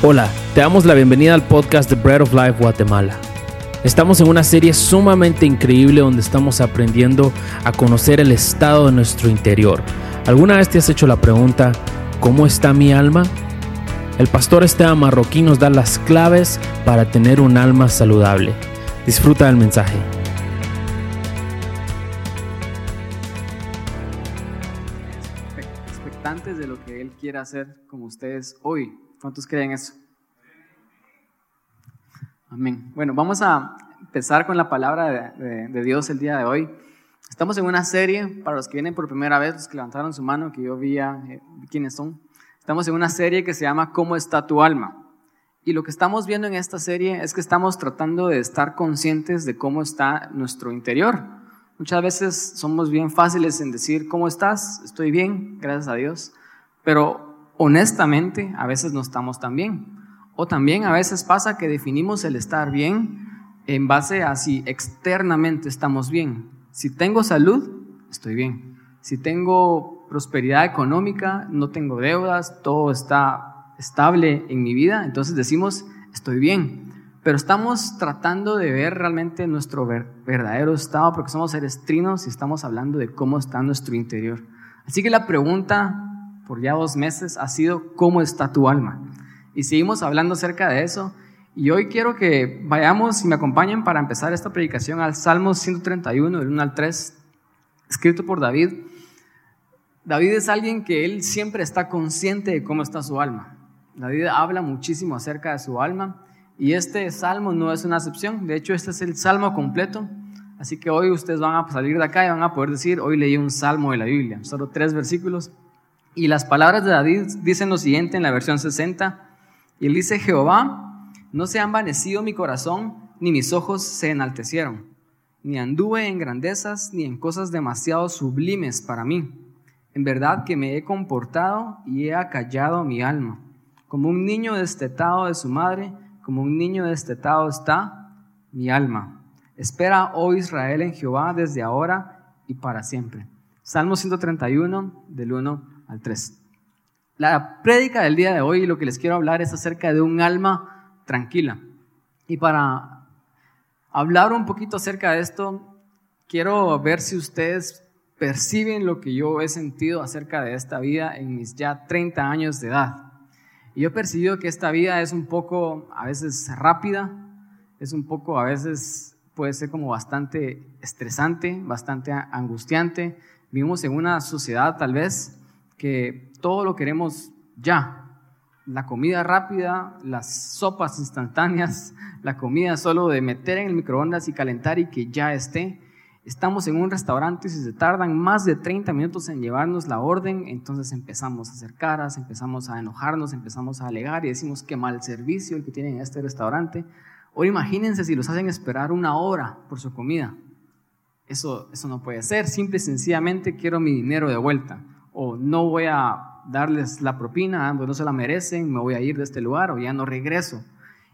Hola, te damos la bienvenida al podcast de Bread of Life Guatemala. Estamos en una serie sumamente increíble donde estamos aprendiendo a conocer el estado de nuestro interior. ¿Alguna vez te has hecho la pregunta, ¿cómo está mi alma? El pastor Esteban Marroquín nos da las claves para tener un alma saludable. Disfruta del mensaje. Expectantes de lo que Él quiere hacer con ustedes hoy. ¿Cuántos creen eso? Amén. Bueno, vamos a empezar con la palabra de, Dios el día de hoy. Estamos en una serie, para los que vienen por primera vez, los que levantaron su mano, que yo vi eh, quiénes son. Estamos en una serie que se llama ¿Cómo está tu alma? Y lo que estamos viendo en esta serie es que estamos tratando de estar conscientes de cómo está nuestro interior. Muchas veces somos bien fáciles en decir, ¿cómo estás? Estoy bien, gracias a Dios. Pero honestamente a veces no estamos tan bien. O también a veces pasa que definimos el estar bien en base a si externamente estamos bien. Si tengo salud, estoy bien. Si tengo prosperidad económica, no tengo deudas, todo está estable en mi vida, entonces decimos, estoy bien. Pero estamos tratando de ver realmente nuestro verdadero estado porque somos seres trinos y estamos hablando de cómo está nuestro interior. Así que la pregunta por ya dos meses ha sido ¿cómo está tu alma? Y seguimos hablando acerca de eso. Y hoy quiero que vayamos y me acompañen para empezar esta predicación al Salmo 131, del 1 al 3, escrito por David. David es alguien que él siempre está consciente de cómo está su alma. David habla muchísimo acerca de su alma y este salmo no es una excepción. De hecho, este es el salmo completo. Así que hoy ustedes van a salir de acá y van a poder decir, hoy leí un salmo de la Biblia, solo tres versículos. Y las palabras de David dicen lo siguiente en la versión 60. Y él dice, Jehová, no se ha envanecido mi corazón, ni mis ojos se enaltecieron, ni anduve en grandezas, ni en cosas demasiado sublimes para mí. En verdad que me he comportado y he acallado mi alma. Como un niño destetado de su madre, como un niño destetado está mi alma. Espera, oh Israel, en Jehová desde ahora y para siempre. Salmo 131, del 1 al 3. La prédica del día de hoy, lo que les quiero hablar es acerca de un alma tranquila. Y para hablar un poquito acerca de esto, quiero ver si ustedes perciben lo que yo he sentido acerca de esta vida en mis ya 30 años de edad. Y yo he percibido que esta vida es un poco a veces rápida, es un poco a veces puede ser como bastante estresante, bastante angustiante. Vivimos en una sociedad tal vez que todo lo queremos ya. La comida rápida, las sopas instantáneas, la comida solo de meter en el microondas y calentar y que ya esté. Estamos en un restaurante y si se tardan más de 30 minutos en llevarnos la orden, entonces empezamos a hacer caras, empezamos a enojarnos, empezamos a alegar y decimos qué mal servicio el que tienen en este restaurante. O imagínense si los hacen esperar una hora por su comida. Eso, eso no puede ser. Simple y sencillamente quiero mi dinero de vuelta o no voy a darles la propina, pues no se la merecen, me voy a ir de este lugar o ya no regreso.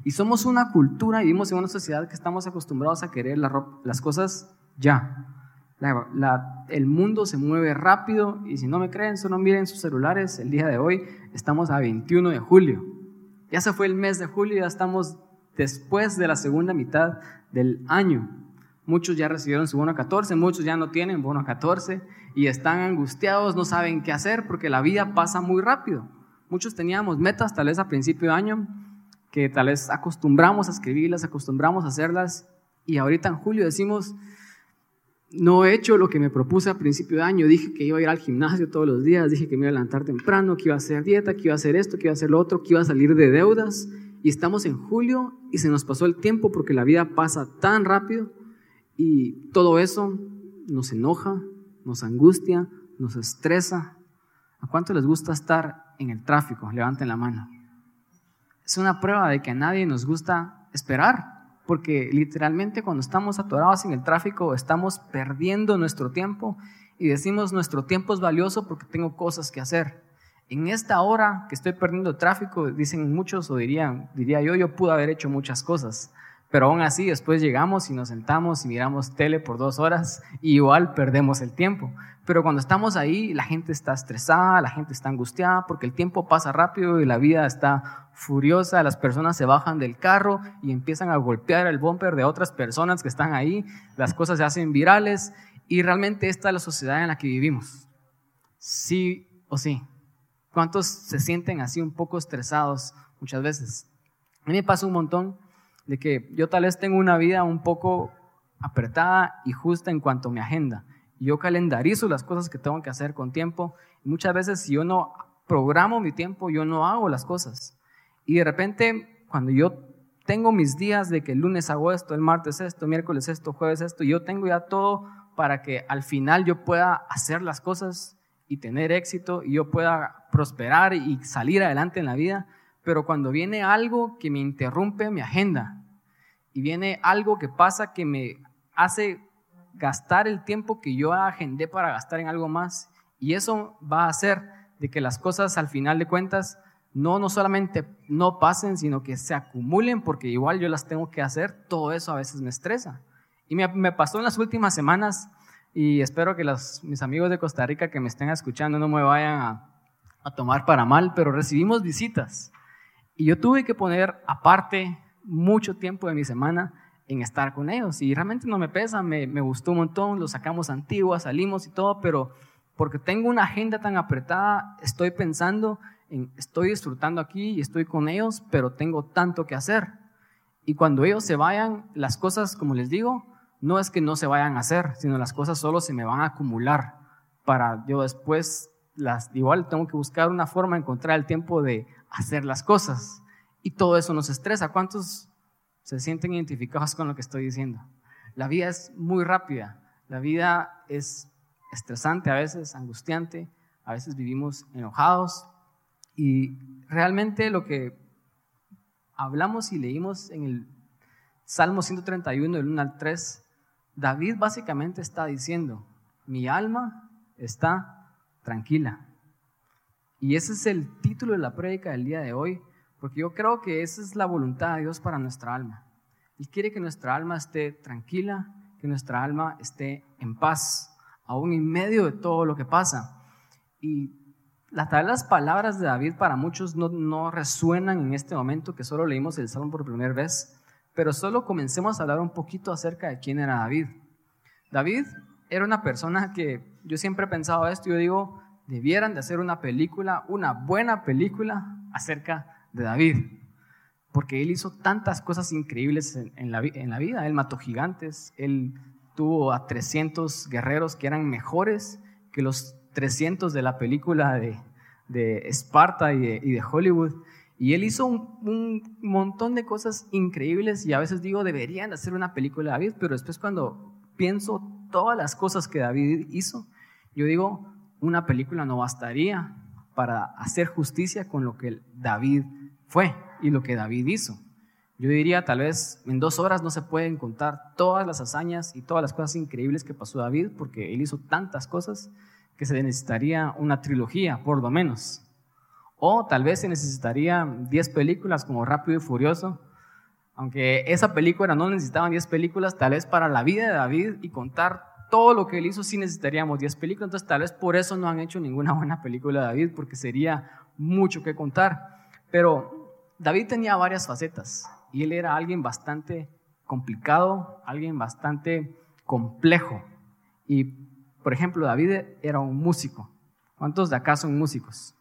Y somos una cultura y vivimos en una sociedad que estamos acostumbrados a querer las cosas ya. el mundo se mueve rápido y si no me creen, solo miren sus celulares. El día de hoy estamos a 21 de julio. Ya se fue el mes de julio, ya estamos después de la segunda mitad del año. Muchos ya recibieron su bono 14, muchos ya no tienen bono 14 y están angustiados, no saben qué hacer porque la vida pasa muy rápido. Muchos teníamos metas tal vez a principio de año que tal vez acostumbramos a escribirlas, acostumbramos a hacerlas y ahorita en julio decimos, no he hecho lo que me propuse a principio de año, dije que iba a ir al gimnasio todos los días, dije que me iba a levantar temprano, que iba a hacer dieta, que iba a hacer esto, que iba a hacer lo otro, que iba a salir de deudas y estamos en julio y se nos pasó el tiempo porque la vida pasa tan rápido y todo eso nos enoja, nos angustia, nos estresa. ¿A cuánto les gusta estar en el tráfico? Levanten la mano. Es una prueba de que a nadie nos gusta esperar, porque literalmente cuando estamos atorados en el tráfico estamos perdiendo nuestro tiempo y decimos nuestro tiempo es valioso porque tengo cosas que hacer. En esta hora que estoy perdiendo tráfico, dicen muchos o dirían, diría yo, yo pude haber hecho muchas cosas, Pero aún así, después llegamos y nos sentamos y miramos tele por dos horas y igual perdemos el tiempo. Pero cuando estamos ahí, la gente está estresada, la gente está angustiada porque el tiempo pasa rápido y la vida está furiosa. Las personas se bajan del carro y empiezan a golpear el bumper de otras personas que están ahí. Las cosas se hacen virales y realmente esta es la sociedad en la que vivimos. Sí o sí. ¿Cuántos se sienten así un poco estresados muchas veces? A mí me pasa un montón de que yo tal vez tengo una vida un poco apretada y justa en cuanto a mi agenda. Yo calendarizo las cosas que tengo que hacer con tiempo. Muchas veces si yo no programo mi tiempo, yo no hago las cosas. Y de repente, cuando yo tengo mis días de que el lunes hago esto, el martes esto, miércoles esto, jueves esto, yo tengo ya todo para que al final yo pueda hacer las cosas y tener éxito y yo pueda prosperar y salir adelante en la vida. Pero cuando viene algo que me interrumpe mi agenda. Y viene algo que pasa que me hace gastar el tiempo que yo agendé para gastar en algo más. Y eso va a hacer de que las cosas al final de cuentas no, no solamente no pasen, sino que se acumulen porque igual yo las tengo que hacer, todo eso a veces me estresa. Y me, me pasó en las últimas semanas y espero que los, mis amigos de Costa Rica que me estén escuchando no me vayan a, a tomar para mal, pero recibimos visitas y yo tuve que poner aparte mucho tiempo de mi semana en estar con ellos. Y realmente no me pesa, me, me gustó un montón, lo sacamos antiguas, salimos y todo, pero porque tengo una agenda tan apretada, estoy pensando en, estoy disfrutando aquí y estoy con ellos, pero tengo tanto que hacer. Y cuando ellos se vayan, las cosas, como les digo, no es que no se vayan a hacer, sino las cosas solo se me van a acumular para yo después las igual tengo que buscar una forma de encontrar el tiempo de hacer las cosas. Y todo eso nos estresa. ¿Cuántos se sienten identificados con lo que estoy diciendo? La vida es muy rápida. La vida es estresante a veces, angustiante. A veces vivimos enojados. Y realmente lo que hablamos y leímos en el Salmo 131, del 1 al 3, David básicamente está diciendo, mi alma está tranquila. Y ese es el título de la prédica del día de hoy, porque yo creo que esa es la voluntad de Dios para nuestra alma. Él quiere que nuestra alma esté tranquila, que nuestra alma esté en paz, aún en medio de todo lo que pasa. Y las, las palabras de David para muchos no, no resuenan en este momento, que solo leímos el Salmo por primera vez, pero solo comencemos a hablar un poquito acerca de quién era David. David era una persona que yo siempre he pensado esto, yo digo, debieran de hacer una película, una buena película acerca de David, porque él hizo tantas cosas increíbles en, la, vida. Él mató gigantes, él tuvo a 300 guerreros que eran mejores que los 300 de la película de, de Esparta y de, y de, Hollywood. Y él hizo un, un, montón de cosas increíbles y a veces digo, deberían hacer una película de David, pero después cuando pienso todas las cosas que David hizo, yo digo, una película no bastaría para hacer justicia con lo que David fue y lo que David hizo. Yo diría, tal vez en dos horas no se pueden contar todas las hazañas y todas las cosas increíbles que pasó David, porque él hizo tantas cosas que se necesitaría una trilogía, por lo menos. O tal vez se necesitaría 10 películas como Rápido y Furioso, aunque esa película no necesitaban 10 películas, tal vez para la vida de David y contar todo lo que él hizo sí necesitaríamos 10 películas, entonces tal vez por eso no han hecho ninguna buena película de David, porque sería mucho que contar. Pero David tenía varias facetas y él era alguien bastante complicado, alguien bastante complejo. Y, por ejemplo, David era un músico. ¿Cuántos de acá son músicos?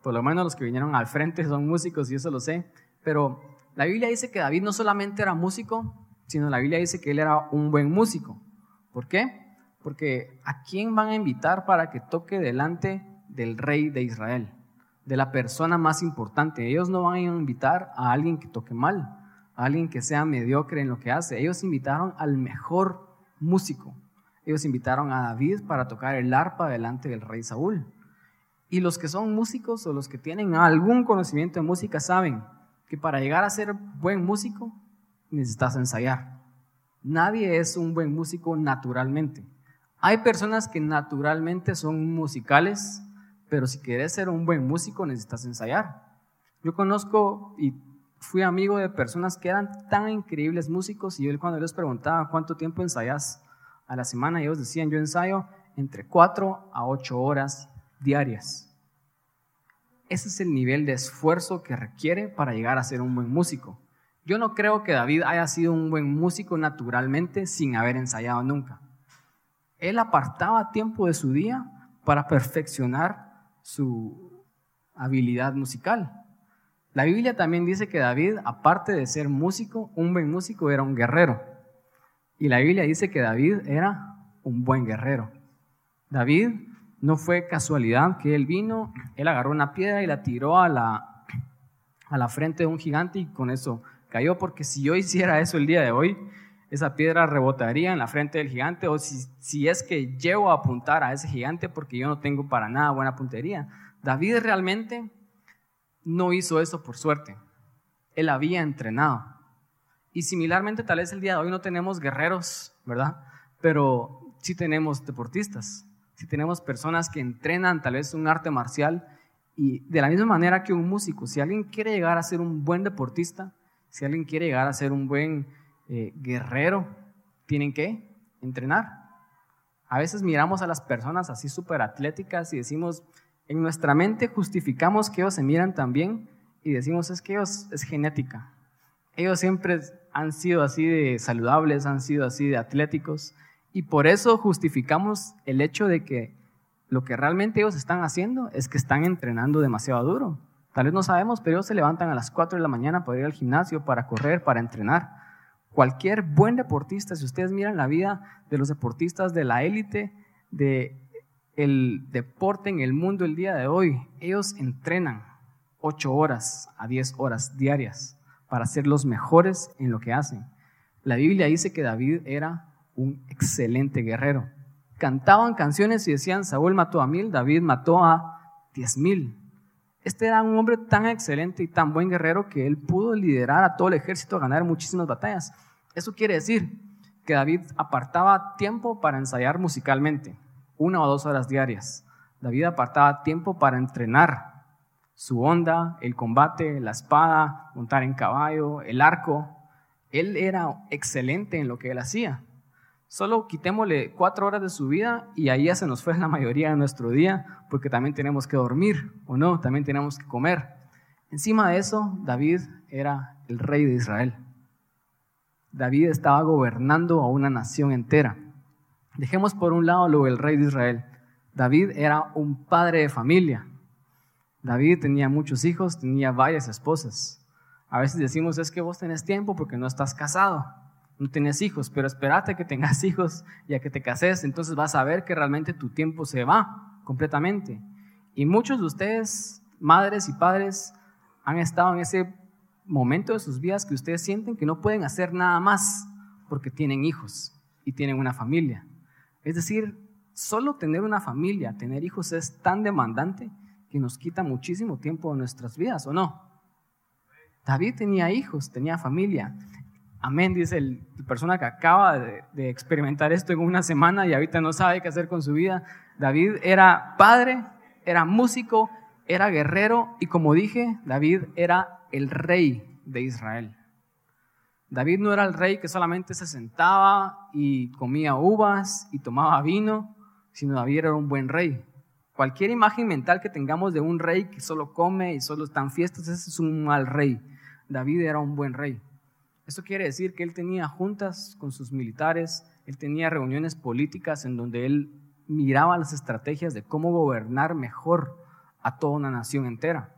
Por lo menos los que vinieron al frente son músicos y eso lo sé. Pero la Biblia dice que David no solamente era músico, sino la Biblia dice que él era un buen músico. ¿Por qué? Porque ¿a quién van a invitar para que toque delante del rey de Israel? De la persona más importante. Ellos no van a invitar a alguien que toque mal, a alguien que sea mediocre en lo que hace. Ellos invitaron al mejor músico. Ellos invitaron a David para tocar el arpa delante del rey Saúl. Y los que son músicos o los que tienen algún conocimiento de música saben que para llegar a ser buen músico necesitas ensayar. Nadie es un buen músico naturalmente. Hay personas que naturalmente son musicales, pero si quieres ser un buen músico necesitas ensayar. Yo conozco y fui amigo de personas que eran tan increíbles músicos y yo cuando les preguntaba cuánto tiempo ensayas a la semana, ellos decían, yo ensayo entre 4 a 8 horas diarias. Ese es el nivel de esfuerzo que requiere para llegar a ser un buen músico. Yo no creo que David haya sido un buen músico naturalmente sin haber ensayado nunca. Él apartaba tiempo de su día para perfeccionar su habilidad musical. La Biblia también dice que David, aparte de ser músico, un buen músico, era un guerrero. Y la Biblia dice que David era un buen guerrero. David no fue casualidad que él vino, él agarró una piedra y la tiró a la, a la frente de un gigante y con eso cayó porque si yo hiciera eso el día de hoy, esa piedra rebotaría en la frente del gigante o si, si es que llevo a apuntar a ese gigante porque yo no tengo para nada buena puntería. David realmente no hizo eso por suerte. Él había entrenado. Y similarmente tal vez el día de hoy no tenemos guerreros, ¿verdad? Pero sí tenemos deportistas, sí tenemos personas que entrenan tal vez un arte marcial y de la misma manera que un músico, si alguien quiere llegar a ser un buen deportista, si alguien quiere llegar a ser un buen eh, guerrero, tienen que entrenar. A veces miramos a las personas así súper atléticas y decimos, en nuestra mente justificamos que ellos se miran tan bien y decimos, es que ellos es genética. Ellos siempre han sido así de saludables, han sido así de atléticos y por eso justificamos el hecho de que lo que realmente ellos están haciendo es que están entrenando demasiado duro. Tal vez no sabemos, pero ellos se levantan a las 4 de la mañana para ir al gimnasio, para correr, para entrenar. Cualquier buen deportista, si ustedes miran la vida de los deportistas de la élite, de el deporte en el mundo el día de hoy, ellos entrenan 8 horas a 10 horas diarias para ser los mejores en lo que hacen. La Biblia dice que David era un excelente guerrero. Cantaban canciones y decían, Saúl mató a mil, David mató a diez mil. Este era un hombre tan excelente y tan buen guerrero que él pudo liderar a todo el ejército a ganar muchísimas batallas. Eso quiere decir que David apartaba tiempo para ensayar musicalmente, una o dos horas diarias. David apartaba tiempo para entrenar su onda, el combate, la espada, montar en caballo, el arco. Él era excelente en lo que él hacía. Solo quitémosle cuatro horas de su vida y ahí ya se nos fue la mayoría de nuestro día porque también tenemos que dormir o no, también tenemos que comer. Encima de eso, David era el rey de Israel. David estaba gobernando a una nación entera. Dejemos por un lado lo del rey de Israel. David era un padre de familia. David tenía muchos hijos, tenía varias esposas. A veces decimos, es que vos tenés tiempo porque no estás casado no tienes hijos, pero espérate que tengas hijos y a que te cases, entonces vas a ver que realmente tu tiempo se va completamente. Y muchos de ustedes, madres y padres, han estado en ese momento de sus vidas que ustedes sienten que no pueden hacer nada más porque tienen hijos y tienen una familia. Es decir, solo tener una familia, tener hijos es tan demandante que nos quita muchísimo tiempo de nuestras vidas, ¿o no? David tenía hijos, tenía familia. Amén, dice el, la persona que acaba de, experimentar esto en una semana y ahorita no sabe qué hacer con su vida. David era padre, era músico, era guerrero y como dije, David era el rey de Israel. David no era el rey que solamente se sentaba y comía uvas y tomaba vino, sino David era un buen rey. Cualquier imagen mental que tengamos de un rey que solo come y solo está en fiestas, ese es un mal rey. David era un buen rey. Eso quiere decir que él tenía juntas con sus militares, él tenía reuniones políticas en donde él miraba las estrategias de cómo gobernar mejor a toda una nación entera.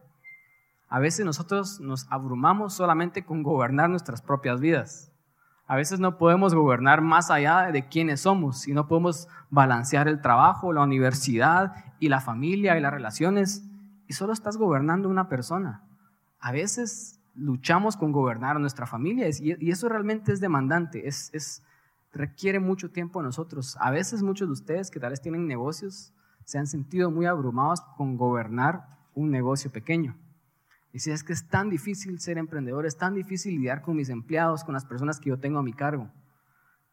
A veces nosotros nos abrumamos solamente con gobernar nuestras propias vidas. A veces no podemos gobernar más allá de quiénes somos y no podemos balancear el trabajo, la universidad y la familia y las relaciones y solo estás gobernando una persona. A veces luchamos con gobernar a nuestra familia y, eso realmente es demandante, es, requiere mucho tiempo a nosotros. A veces muchos de ustedes que tal vez tienen negocios se han sentido muy abrumados con gobernar un negocio pequeño. Y si es que es tan difícil ser emprendedor, es tan difícil lidiar con mis empleados, con las personas que yo tengo a mi cargo.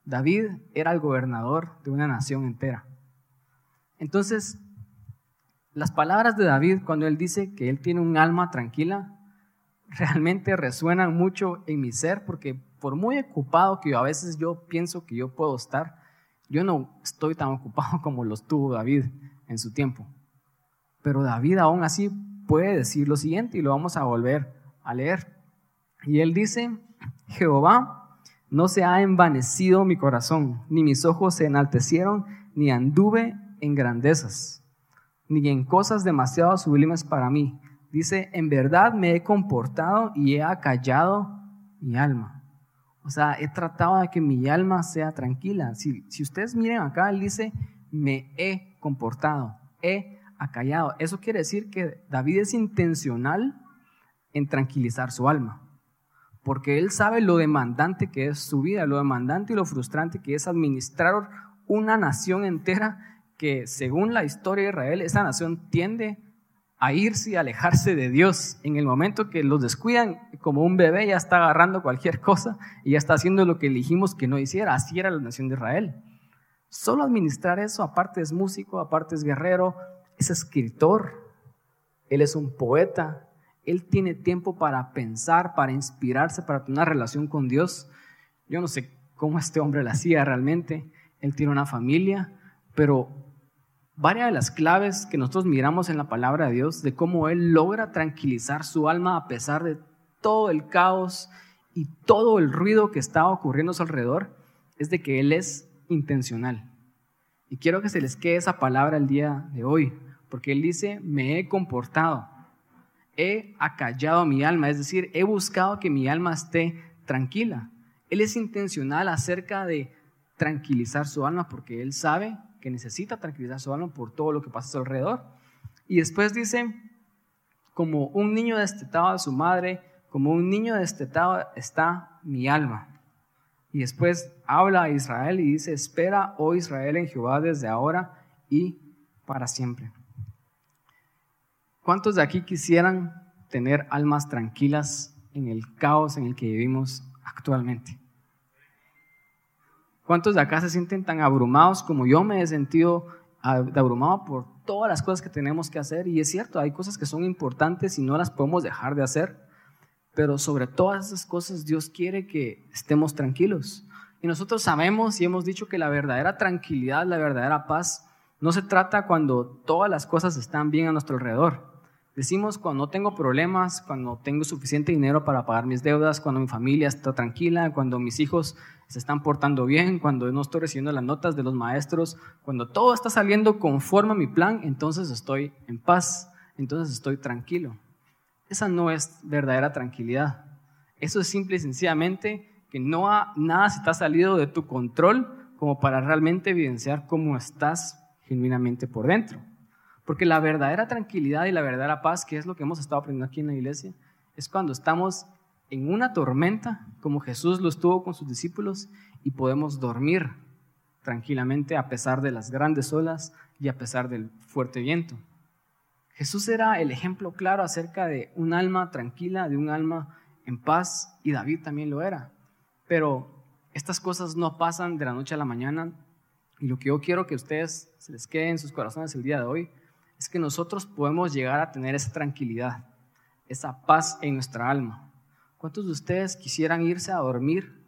David era el gobernador de una nación entera. Entonces, las palabras de David cuando él dice que él tiene un alma tranquila, realmente resuenan mucho en mi ser porque por muy ocupado que a veces yo pienso que yo puedo estar, yo no estoy tan ocupado como lo estuvo David en su tiempo. Pero David aún así puede decir lo siguiente y lo vamos a volver a leer. Y él dice, Jehová, no se ha envanecido mi corazón, ni mis ojos se enaltecieron, ni anduve en grandezas, ni en cosas demasiado sublimes para mí. Dice, en verdad me he comportado y he acallado mi alma. O sea, he tratado de que mi alma sea tranquila. Si, si ustedes miren acá, él dice, me he comportado, he acallado. Eso quiere decir que David es intencional en tranquilizar su alma, porque él sabe lo demandante que es su vida, lo demandante y lo frustrante que es administrar una nación entera que según la historia de Israel, esa nación tiende a irse y alejarse de Dios. En el momento que los descuidan, como un bebé ya está agarrando cualquier cosa y ya está haciendo lo que elegimos que no hiciera. Así era la nación de Israel. Solo administrar eso, aparte es músico, aparte es guerrero, es escritor, él es un poeta, él tiene tiempo para pensar, para inspirarse, para tener una relación con Dios. Yo no sé cómo este hombre lo hacía realmente. Él tiene una familia, pero varias de las claves que nosotros miramos en la palabra de Dios, de cómo Él logra tranquilizar su alma a pesar de todo el caos y todo el ruido que estaba ocurriendo a su alrededor, es de que Él es intencional. Y quiero que se les quede esa palabra el día de hoy, porque Él dice, me he comportado he acallado mi alma, es decir, he buscado que mi alma esté tranquila. Él es intencional acerca de tranquilizar su alma porque él sabe que necesita tranquilizar su alma por todo lo que pasa a su alrededor. Y después dice, como un niño destetado de su madre, como un niño destetado está mi alma. Y después habla a Israel y dice, espera, oh Israel, en Jehová desde ahora y para siempre. ¿Cuántos de aquí quisieran tener almas tranquilas en el caos en el que vivimos actualmente? ¿Cuántos de acá se sienten tan abrumados como yo me he sentido abrumado por todas las cosas que tenemos que hacer? Y es cierto, hay cosas que son importantes y no las podemos dejar de hacer, pero sobre todas esas cosas Dios quiere que estemos tranquilos. Y nosotros sabemos y hemos dicho que la verdadera tranquilidad, la verdadera paz, no se trata cuando todas las cosas están bien a nuestro alrededor. Decimos cuando no tengo problemas, cuando tengo suficiente dinero para pagar mis deudas, cuando mi familia está tranquila, cuando mis hijos se están portando bien, cuando no estoy recibiendo las notas de los maestros, cuando todo está saliendo conforme a mi plan, entonces estoy en paz, entonces estoy tranquilo. Esa no es verdadera tranquilidad. Eso es simple y sencillamente que no nada se está salido de tu control como para realmente evidenciar cómo estás genuinamente por dentro. Porque la verdadera tranquilidad y la verdadera paz, que es lo que hemos estado aprendiendo aquí en la iglesia, es cuando estamos en una tormenta, como Jesús lo estuvo con sus discípulos, y podemos dormir tranquilamente a pesar de las grandes olas y a pesar del fuerte viento. Jesús era el ejemplo claro acerca de un alma tranquila, de un alma en paz, y David también lo era. Pero estas cosas no pasan de la noche a la mañana, y lo que yo quiero que ustedes se les quede en sus corazones el día de hoy es que nosotros podemos llegar a tener esa tranquilidad, esa paz en nuestra alma. ¿Cuántos de ustedes quisieran irse a dormir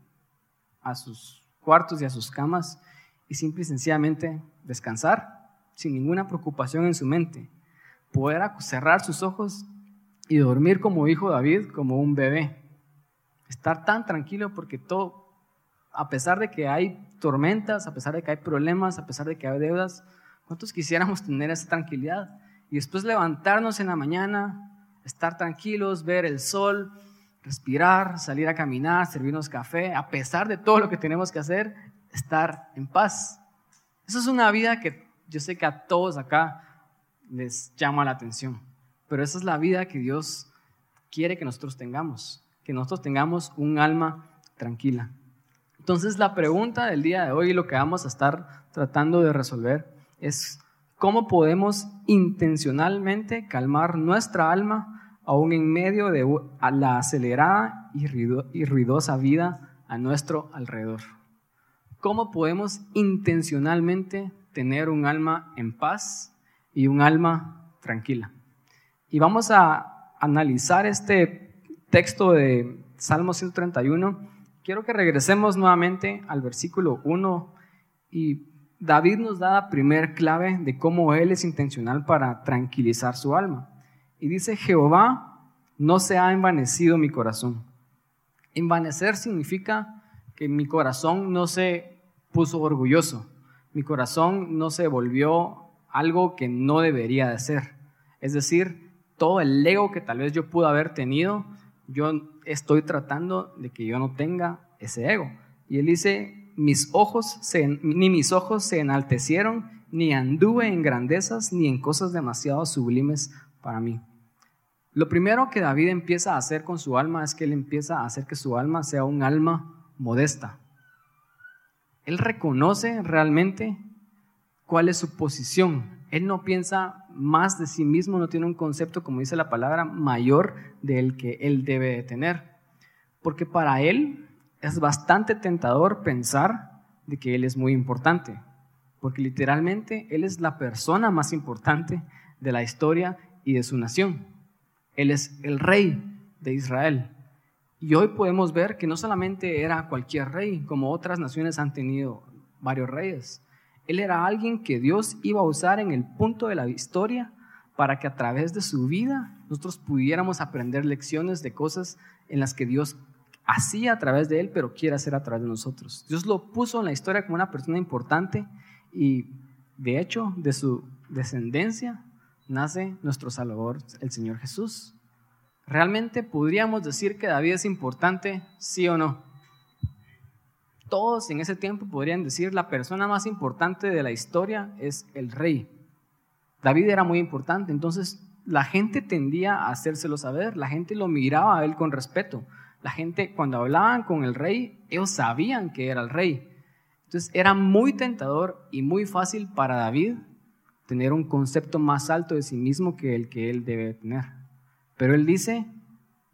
a sus cuartos y a sus camas y simple y sencillamente descansar sin ninguna preocupación en su mente? Poder cerrar sus ojos y dormir como hijo David, como un bebé. Estar tan tranquilo porque todo, a pesar de que hay tormentas, a pesar de que hay problemas, a pesar de que hay deudas, ¿Cuántos quisiéramos tener esa tranquilidad? Y después levantarnos en la mañana, estar tranquilos, ver el sol, respirar, salir a caminar, servirnos café, a pesar de todo lo que tenemos que hacer, estar en paz. Esa es una vida que yo sé que a todos acá les llama la atención, pero esa es la vida que Dios quiere que nosotros tengamos, que nosotros tengamos un alma tranquila. Entonces la pregunta del día de hoy, lo que vamos a estar tratando de resolver, es cómo podemos intencionalmente calmar nuestra alma aún en medio de la acelerada y ruidosa vida a nuestro alrededor. ¿Cómo podemos intencionalmente tener un alma en paz y un alma tranquila? Y vamos a analizar este texto de Salmo 131, quiero que regresemos nuevamente al versículo 1 y David nos da la primer clave de cómo él es intencional para tranquilizar su alma. Y dice, Jehová, no se ha envanecido mi corazón. Envanecer significa que mi corazón no se puso orgulloso, mi corazón no se volvió algo que no debería de ser. Es decir, todo el ego que tal vez yo pude haber tenido, yo estoy tratando de que yo no tenga ese ego. Y él dice, mis ojos ni mis ojos se enaltecieron, ni anduve en grandezas, ni en cosas demasiado sublimes para mí. Lo primero que David empieza a hacer con su alma es que él empieza a hacer que su alma sea un alma modesta. Él reconoce realmente cuál es su posición. Él no piensa más de sí mismo, no tiene un concepto, como dice la palabra, mayor del que él debe de tener. Porque para él es bastante tentador pensar de que él es muy importante. Porque literalmente él es la persona más importante de la historia y de su nación. Él es el rey de Israel. Y hoy podemos ver que no solamente era cualquier rey, como otras naciones han tenido varios reyes. Él era alguien que Dios iba a usar en el punto de la historia para que a través de su vida nosotros pudiéramos aprender lecciones de cosas en las que Dios hacía a través de él, pero quiere hacer a través de nosotros. Dios lo puso en la historia como una persona importante y de hecho de su descendencia nace nuestro Salvador, el Señor Jesús. ¿Realmente podríamos decir que David es importante, sí o no? Todos en ese tiempo podrían decir la persona más importante de la historia es el rey. David era muy importante, entonces la gente tendía a hacérselo saber, la gente lo miraba a él con respeto. La gente cuando hablaban con el rey, ellos sabían que era el rey. Entonces era muy tentador y muy fácil para David tener un concepto más alto de sí mismo que el que él debe tener. Pero él dice,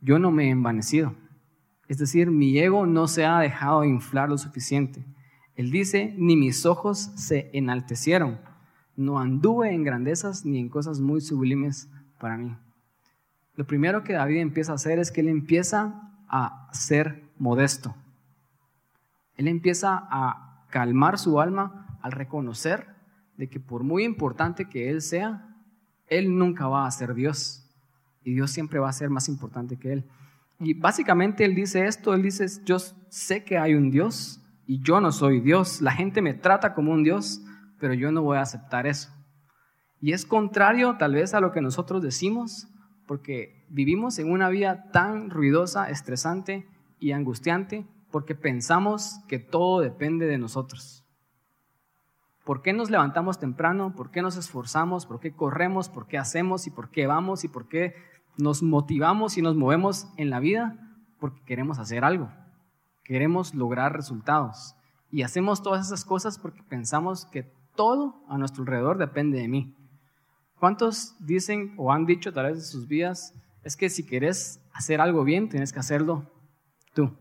yo no me he envanecido. Es decir, mi ego no se ha dejado inflar lo suficiente. Él dice, ni mis ojos se enaltecieron. No anduve en grandezas ni en cosas muy sublimes para mí. Lo primero que David empieza a hacer es que él empieza a ser modesto. Él empieza a calmar su alma al reconocer de que por muy importante que él sea, él nunca va a ser Dios y Dios siempre va a ser más importante que Él. Y básicamente Él dice esto, Él dice, yo sé que hay un Dios y yo no soy Dios. La gente me trata como un Dios, pero yo no voy a aceptar eso. Y es contrario tal vez a lo que nosotros decimos, porque vivimos en una vida tan ruidosa, estresante y angustiante, porque pensamos que todo depende de nosotros. ¿Por qué nos levantamos temprano? ¿Por qué nos esforzamos? ¿Por qué corremos? ¿Por qué hacemos? ¿Y por qué vamos? ¿Y por qué nos motivamos y nos movemos en la vida porque queremos hacer algo, queremos lograr resultados. Y hacemos todas esas cosas porque pensamos que todo a nuestro alrededor depende de mí. ¿Cuántos dicen o han dicho a través de sus vidas, es que si quieres hacer algo bien, tienes que hacerlo tú?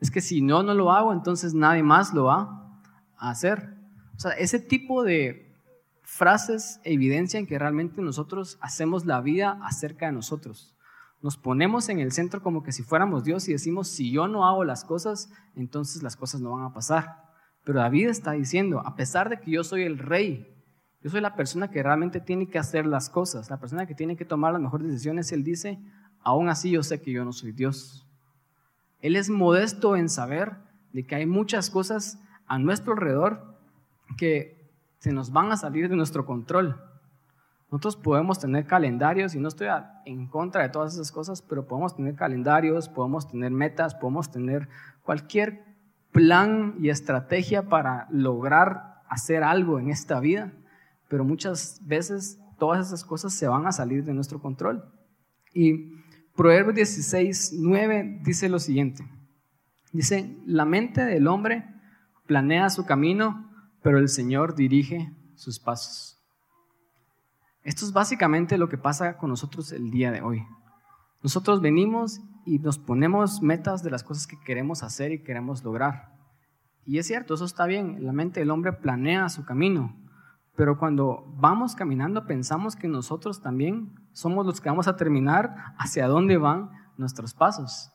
Es que si no, no lo hago, entonces nadie más lo va a hacer. O sea, ese tipo de frases evidencian que realmente nosotros hacemos la vida acerca de nosotros. Nos ponemos en el centro como que si fuéramos Dios y decimos, si yo no hago las cosas, entonces las cosas no van a pasar. Pero David está diciendo, a pesar de que yo soy el rey, yo soy la persona que realmente tiene que hacer las cosas, la persona que tiene que tomar las mejores decisiones, él dice, aún así yo sé que yo no soy Dios. Él es modesto en saber de que hay muchas cosas a nuestro alrededor que se nos van a salir de nuestro control. Nosotros podemos tener calendarios, y no estoy en contra de todas esas cosas, pero podemos tener calendarios, podemos tener metas, podemos tener cualquier plan y estrategia para lograr hacer algo en esta vida, pero muchas veces todas esas cosas se van a salir de nuestro control. Y Proverbios 16, 9 dice lo siguiente. Dice, la mente del hombre planea su camino, pero el Señor dirige sus pasos. Esto es básicamente lo que pasa con nosotros el día de hoy. Nosotros venimos y nos ponemos metas de las cosas que queremos hacer y queremos lograr. Y es cierto, eso está bien, la mente del hombre planea su camino, pero cuando vamos caminando pensamos que nosotros también somos los que vamos a terminar hacia dónde van nuestros pasos.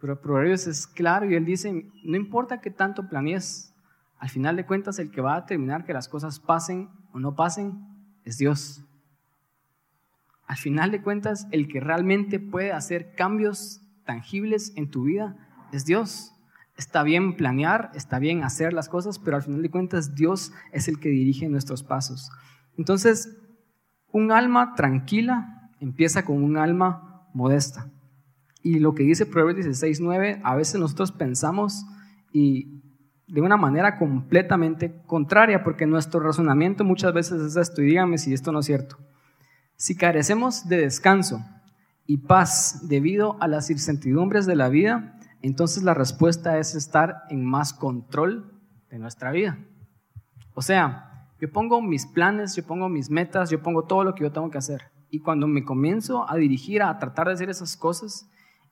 Pero Proverbios es claro y él dice, no importa que tanto planees, al final de cuentas el que va a determinar que las cosas pasen o no pasen es Dios. Al final de cuentas el que realmente puede hacer cambios tangibles en tu vida es Dios. Está bien planear, está bien hacer las cosas, pero al final de cuentas Dios es el que dirige nuestros pasos. Entonces, un alma tranquila empieza con un alma modesta. Y lo que dice Proverbios 16.9, a veces nosotros pensamos y de una manera completamente contraria, porque nuestro razonamiento muchas veces es esto, y dígame si esto no es cierto. Si carecemos de descanso y paz debido a las incertidumbres de la vida, entonces la respuesta es estar en más control de nuestra vida. O sea, yo pongo mis planes, yo pongo mis metas, yo pongo todo lo que yo tengo que hacer. Y cuando me comienzo a dirigir a tratar de hacer esas cosas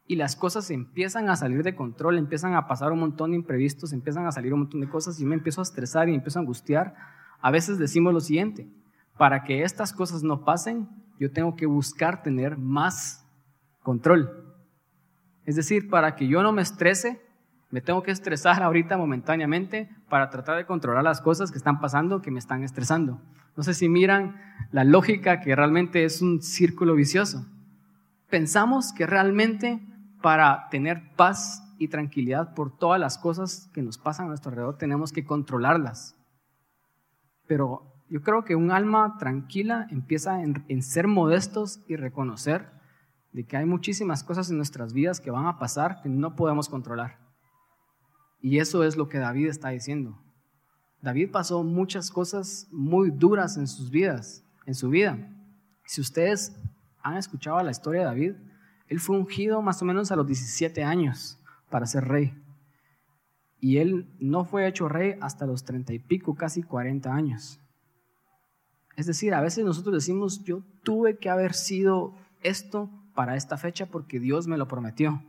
y las cosas empiezan a salir de control, empiezan a pasar un montón de imprevistos, empiezan a salir un montón de cosas y me empiezo a estresar y empiezo a angustiar, a veces decimos lo siguiente, para que estas cosas no pasen, yo tengo que buscar tener más control. Es decir, para que yo no me estrese, me tengo que estresar ahorita momentáneamente para tratar de controlar las cosas que están pasando, que me están estresando. No sé si miran la lógica que realmente es un círculo vicioso. Pensamos que realmente para tener paz y tranquilidad por todas las cosas que nos pasan a nuestro alrededor tenemos que controlarlas. Pero yo creo que un alma tranquila empieza en, en ser modestos y reconocer de que hay muchísimas cosas en nuestras vidas que van a pasar que no podemos controlar. Y eso es lo que David está diciendo. David pasó muchas cosas muy duras en sus vidas, en su vida. Si ustedes han escuchado la historia de David, él fue ungido más o menos a los 17 años para ser rey. Y él no fue hecho rey hasta los 30 y pico, casi 40 años. Es decir, a veces nosotros decimos, yo tuve que haber sido esto para esta fecha porque Dios me lo prometió.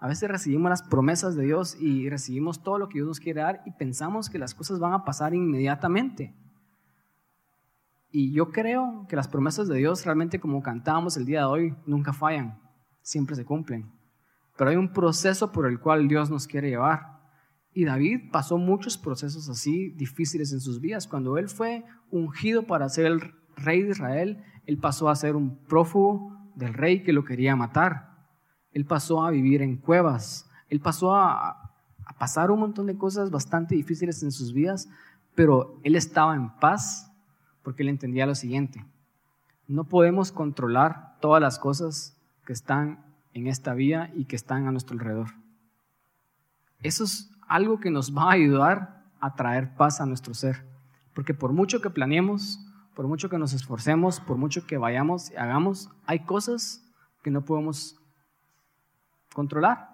A veces recibimos las promesas de Dios y recibimos todo lo que Dios nos quiere dar y pensamos que las cosas van a pasar inmediatamente. Y yo creo que las promesas de Dios realmente como cantábamos el día de hoy nunca fallan, siempre se cumplen. Pero hay un proceso por el cual Dios nos quiere llevar. Y David pasó muchos procesos así difíciles en sus vidas. Cuando él fue ungido para ser el rey de Israel, él pasó a ser un prófugo, del rey que lo quería matar. Él pasó a vivir en cuevas. Él pasó a, pasar un montón de cosas bastante difíciles en sus vidas, pero él estaba en paz porque él entendía lo siguiente. No podemos controlar todas las cosas que están en esta vida y que están a nuestro alrededor. Eso es algo que nos va a ayudar a traer paz a nuestro ser. Porque por mucho que planeemos, por mucho que nos esforcemos, por mucho que vayamos y hagamos, hay cosas que no podemos controlar.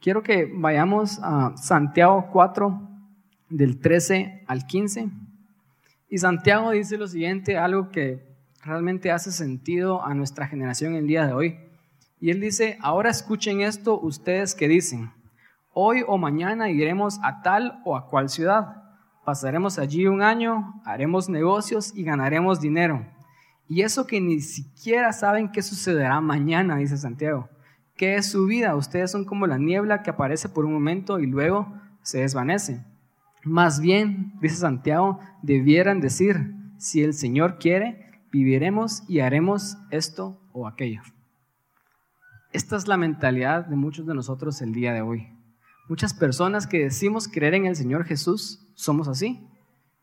Quiero que vayamos a Santiago 4, del 13 al 15. Y Santiago dice lo siguiente, algo que realmente hace sentido a nuestra generación el día de hoy. Y él dice, ahora escuchen esto ustedes que dicen, hoy o mañana iremos a tal o a cual ciudad Pasaremos allí un año, haremos negocios y ganaremos dinero. Y eso que ni siquiera saben qué sucederá mañana, dice Santiago. ¿Qué es su vida? Ustedes son como la niebla que aparece por un momento y luego se desvanece. Más bien, dice Santiago, debieran decir, si el Señor quiere, viviremos y haremos esto o aquello. Esta es la mentalidad de muchos de nosotros el día de hoy. Muchas personas que decimos creer en el Señor Jesús somos así.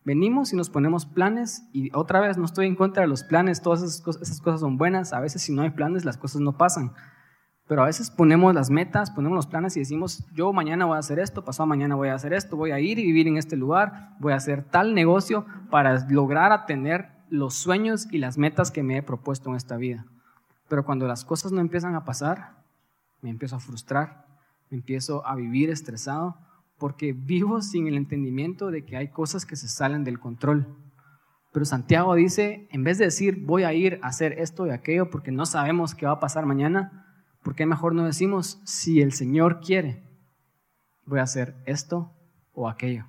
Venimos y nos ponemos planes y otra vez no estoy en contra de los planes, todas esas cosas, son buenas, a veces si no hay planes las cosas no pasan, pero a veces ponemos las metas, ponemos los planes y decimos, yo mañana voy a hacer esto, pasado mañana voy a hacer esto, voy a ir y vivir en este lugar, voy a hacer tal negocio para lograr tener los sueños y las metas que me he propuesto en esta vida. Pero cuando las cosas no empiezan a pasar, me empiezo a frustrar, empiezo a vivir estresado porque vivo sin el entendimiento de que hay cosas que se salen del control. Pero Santiago dice, en vez de decir voy a ir a hacer esto y aquello porque no sabemos qué va a pasar mañana, ¿por qué mejor no decimos si el Señor quiere, voy a hacer esto o aquello?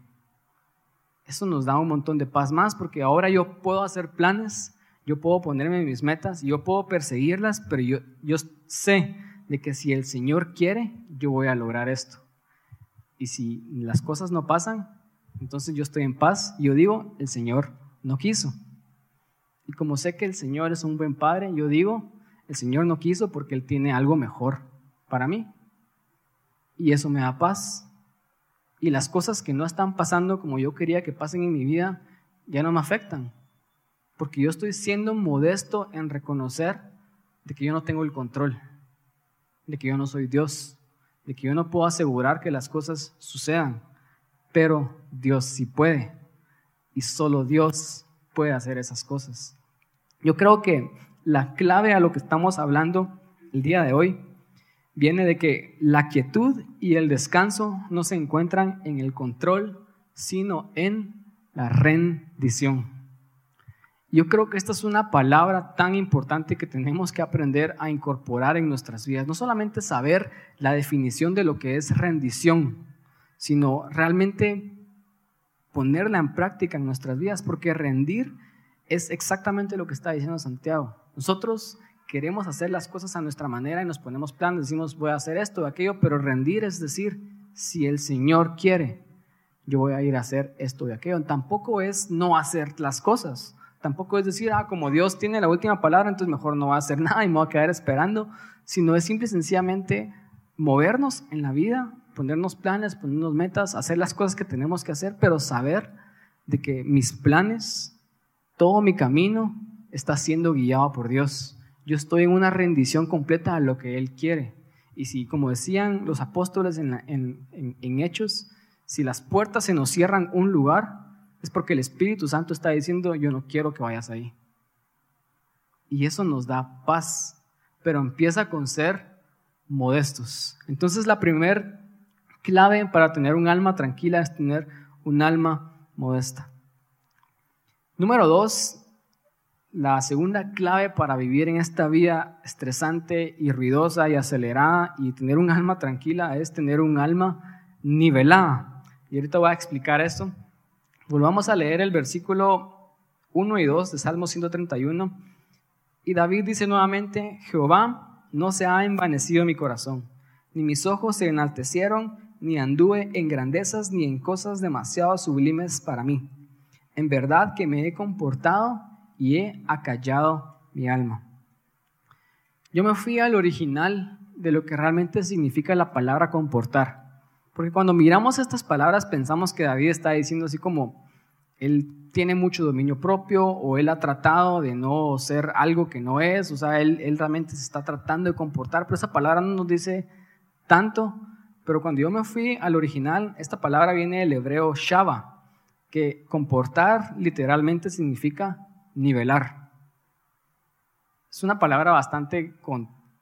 Eso nos da un montón de paz más porque ahora yo puedo hacer planes, yo puedo ponerme mis metas, yo puedo perseguirlas, pero yo, yo sé de que si el Señor quiere, yo voy a lograr esto. Y si las cosas no pasan, entonces yo estoy en paz y yo digo, el Señor no quiso. Y como sé que el Señor es un buen padre, yo digo, el Señor no quiso porque Él tiene algo mejor para mí. Y eso me da paz. Y las cosas que no están pasando como yo quería que pasen en mi vida ya no me afectan. Porque yo estoy siendo modesto en reconocer de que yo no tengo el control, de que yo no soy Dios, de que yo no puedo asegurar que las cosas sucedan. Pero Dios sí puede. Y solo Dios puede hacer esas cosas. Yo creo que la clave a lo que estamos hablando el día de hoy viene de que la quietud y el descanso no se encuentran en el control, sino en la rendición. Yo creo que esta es una palabra tan importante que tenemos que aprender a incorporar en nuestras vidas. No solamente saber la definición de lo que es rendición, sino realmente ponerla en práctica en nuestras vidas, porque rendir es exactamente lo que está diciendo Santiago. Nosotros queremos hacer las cosas a nuestra manera y nos ponemos planes, decimos voy a hacer esto aquello, pero rendir es decir, si el Señor quiere, yo voy a ir a hacer esto y aquello. Tampoco es no hacer las cosas, tampoco es decir, ah, como Dios tiene la última palabra, entonces mejor no va a hacer nada y me voy a quedar esperando, sino es simple y sencillamente movernos en la vida ponernos planes, ponernos metas, hacer las cosas que tenemos que hacer, pero saber de que mis planes, todo mi camino está siendo guiado por Dios. Yo estoy en una rendición completa a lo que Él quiere. Y si, como decían los apóstoles en, en Hechos, si las puertas se nos cierran un lugar, es porque el Espíritu Santo está diciendo, yo no quiero que vayas ahí. Y eso nos da paz, pero empieza con ser modestos. Entonces la primera clave para tener un alma tranquila es tener un alma modesta. Número dos, la segunda clave para vivir en esta vida estresante y ruidosa y acelerada y tener un alma tranquila es tener un alma nivelada. Y ahorita voy a explicar esto. Volvamos a leer el versículo 1 y 2 de Salmo 131. Y David dice nuevamente, Jehová, no se ha envanecido mi corazón, ni mis ojos se enaltecieron ni anduve en grandezas ni en cosas demasiado sublimes para mí. En verdad que me he comportado y he acallado mi alma. Yo me fui al original de lo que realmente significa la palabra comportar. Porque cuando miramos estas palabras pensamos que David está diciendo así como, él tiene mucho dominio propio o él ha tratado de no ser algo que no es, o sea, él, realmente se está tratando de comportar, pero esa palabra no nos dice tanto, pero cuando yo me fui al original, esta palabra viene del hebreo shava, que comportar literalmente significa nivelar. Es una palabra bastante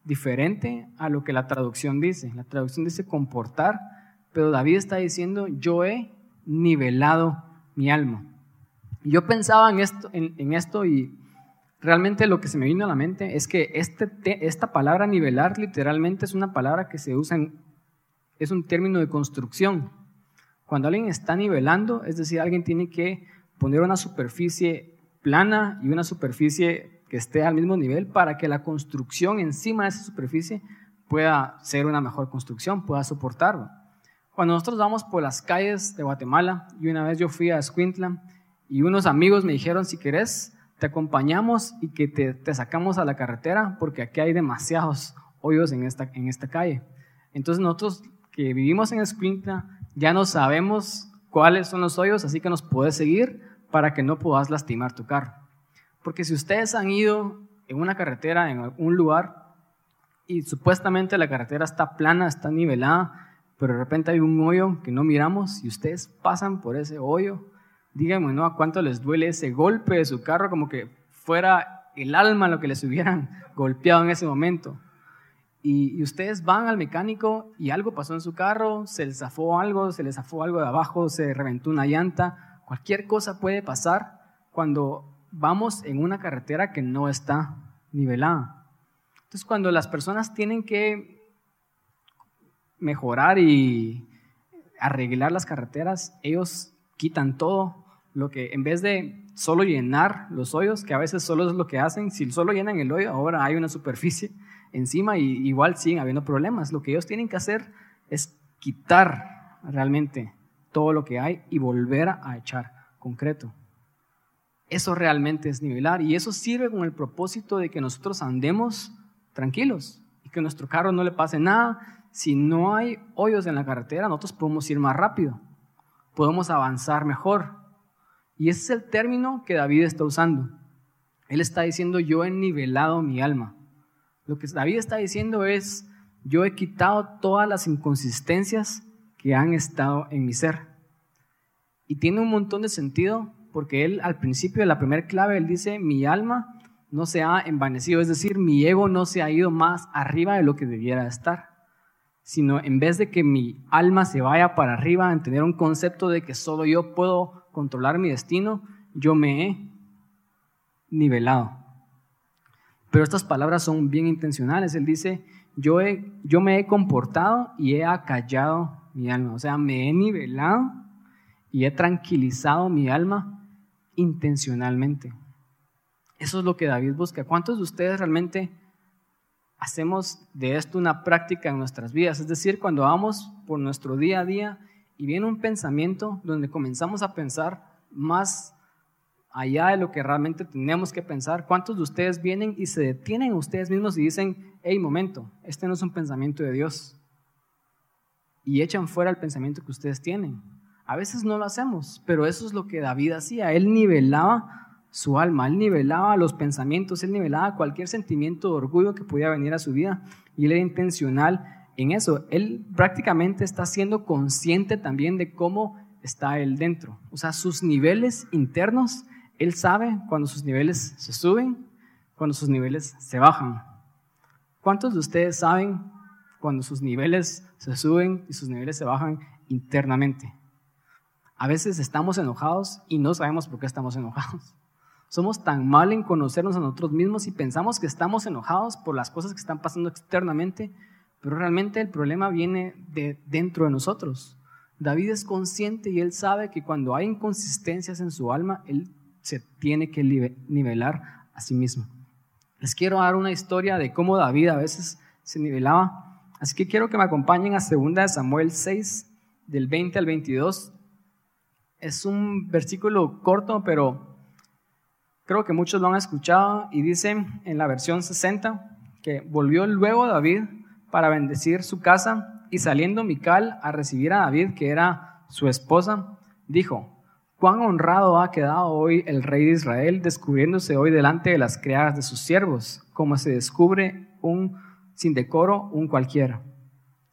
diferente a lo que la traducción dice. La traducción dice comportar, pero David está diciendo, yo he nivelado mi alma. yo pensaba en esto, y realmente lo que se me vino a la mente es que este, esta palabra nivelar literalmente es una palabra que se usa en es un término de construcción. Cuando alguien está nivelando, es decir, alguien tiene que poner una superficie plana y una superficie que esté al mismo nivel para que la construcción encima de esa superficie pueda ser una mejor construcción, pueda soportarlo. Cuando nosotros vamos por las calles de Guatemala, y una vez yo fui a Escuintla y unos amigos me dijeron, si querés, te acompañamos y que te, te, sacamos a la carretera porque aquí hay demasiados hoyos en esta, en esta calle. Entonces nosotros que vivimos en Escuintla, ya no sabemos cuáles son los hoyos, así que nos puedes seguir para que no puedas lastimar tu carro. Porque si ustedes han ido en una carretera, en algún lugar, y supuestamente la carretera está plana, está nivelada, pero de repente hay un hoyo que no miramos y ustedes pasan por ese hoyo, díganme, ¿no? ¿A cuánto les duele ese golpe de su carro? Como que fuera el alma lo que les hubieran golpeado en ese momento y, ustedes van al mecánico y algo pasó en su carro, se les zafó algo, se les zafó algo de abajo, se reventó una llanta, cualquier cosa puede pasar cuando vamos en una carretera que no está nivelada. Entonces cuando las personas tienen que mejorar y arreglar las carreteras, ellos quitan todo, lo que en vez de solo llenar los hoyos, que a veces solo es lo que hacen, si solo llenan el hoyo, ahora hay una superficie encima y igual siguen habiendo problemas. Lo que ellos tienen que hacer es quitar realmente todo lo que hay y volver a echar concreto. Eso realmente es nivelar y eso sirve con el propósito de que nosotros andemos tranquilos y que nuestro carro no le pase nada. Si no hay hoyos en la carretera, nosotros podemos ir más rápido, podemos avanzar mejor. Y ese es el término que David está usando. Él está diciendo, yo he nivelado mi alma. Lo que David está diciendo es, yo he quitado todas las inconsistencias que han estado en mi ser. Y tiene un montón de sentido porque él al principio de la primera clave, él dice, mi alma no se ha envanecido, es decir, mi ego no se ha ido más arriba de lo que debiera estar, sino en vez de que mi alma se vaya para arriba en tener un concepto de que solo yo puedo controlar mi destino, yo me he nivelado. Pero estas palabras son bien intencionales. Él dice, yo, yo me he comportado y he acallado mi alma. O sea, me he nivelado y he tranquilizado mi alma intencionalmente. Eso es lo que David busca. ¿Cuántos de ustedes realmente hacemos de esto una práctica en nuestras vidas? Es decir, cuando vamos por nuestro día a día y viene un pensamiento donde comenzamos a pensar más allá de lo que realmente tenemos que pensar, ¿cuántos de ustedes vienen y se detienen ustedes mismos y dicen, hey, momento, este no es un pensamiento de Dios? Y echan fuera el pensamiento que ustedes tienen. A veces no lo hacemos, pero eso es lo que David hacía. Él nivelaba su alma, él nivelaba los pensamientos, él nivelaba cualquier sentimiento de orgullo que pudiera venir a su vida y él era intencional en eso. Él prácticamente está siendo consciente también de cómo está él dentro. O sea, sus niveles internos, él sabe cuando sus niveles se suben, cuando sus niveles se bajan. ¿Cuántos de ustedes saben cuando sus niveles se suben y sus niveles se bajan internamente? A veces estamos enojados y no sabemos por qué estamos enojados. Somos tan mal en conocernos a nosotros mismos y pensamos que estamos enojados por las cosas que están pasando externamente, pero realmente el problema viene de dentro de nosotros. David es consciente y él sabe que cuando hay inconsistencias en su alma, él se tiene que nivelar a sí mismo. Les quiero dar una historia de cómo David a veces se nivelaba. Así que quiero que me acompañen a 2 Samuel 6, del 20 al 22. Es un versículo corto, pero creo que muchos lo han escuchado y dice en la versión 60 que volvió luego David para bendecir su casa y saliendo Mical a recibir a David, que era su esposa, dijo, cuán honrado ha quedado hoy el rey de Israel descubriéndose hoy delante de las criadas de sus siervos, como se descubre un sin decoro, un cualquiera.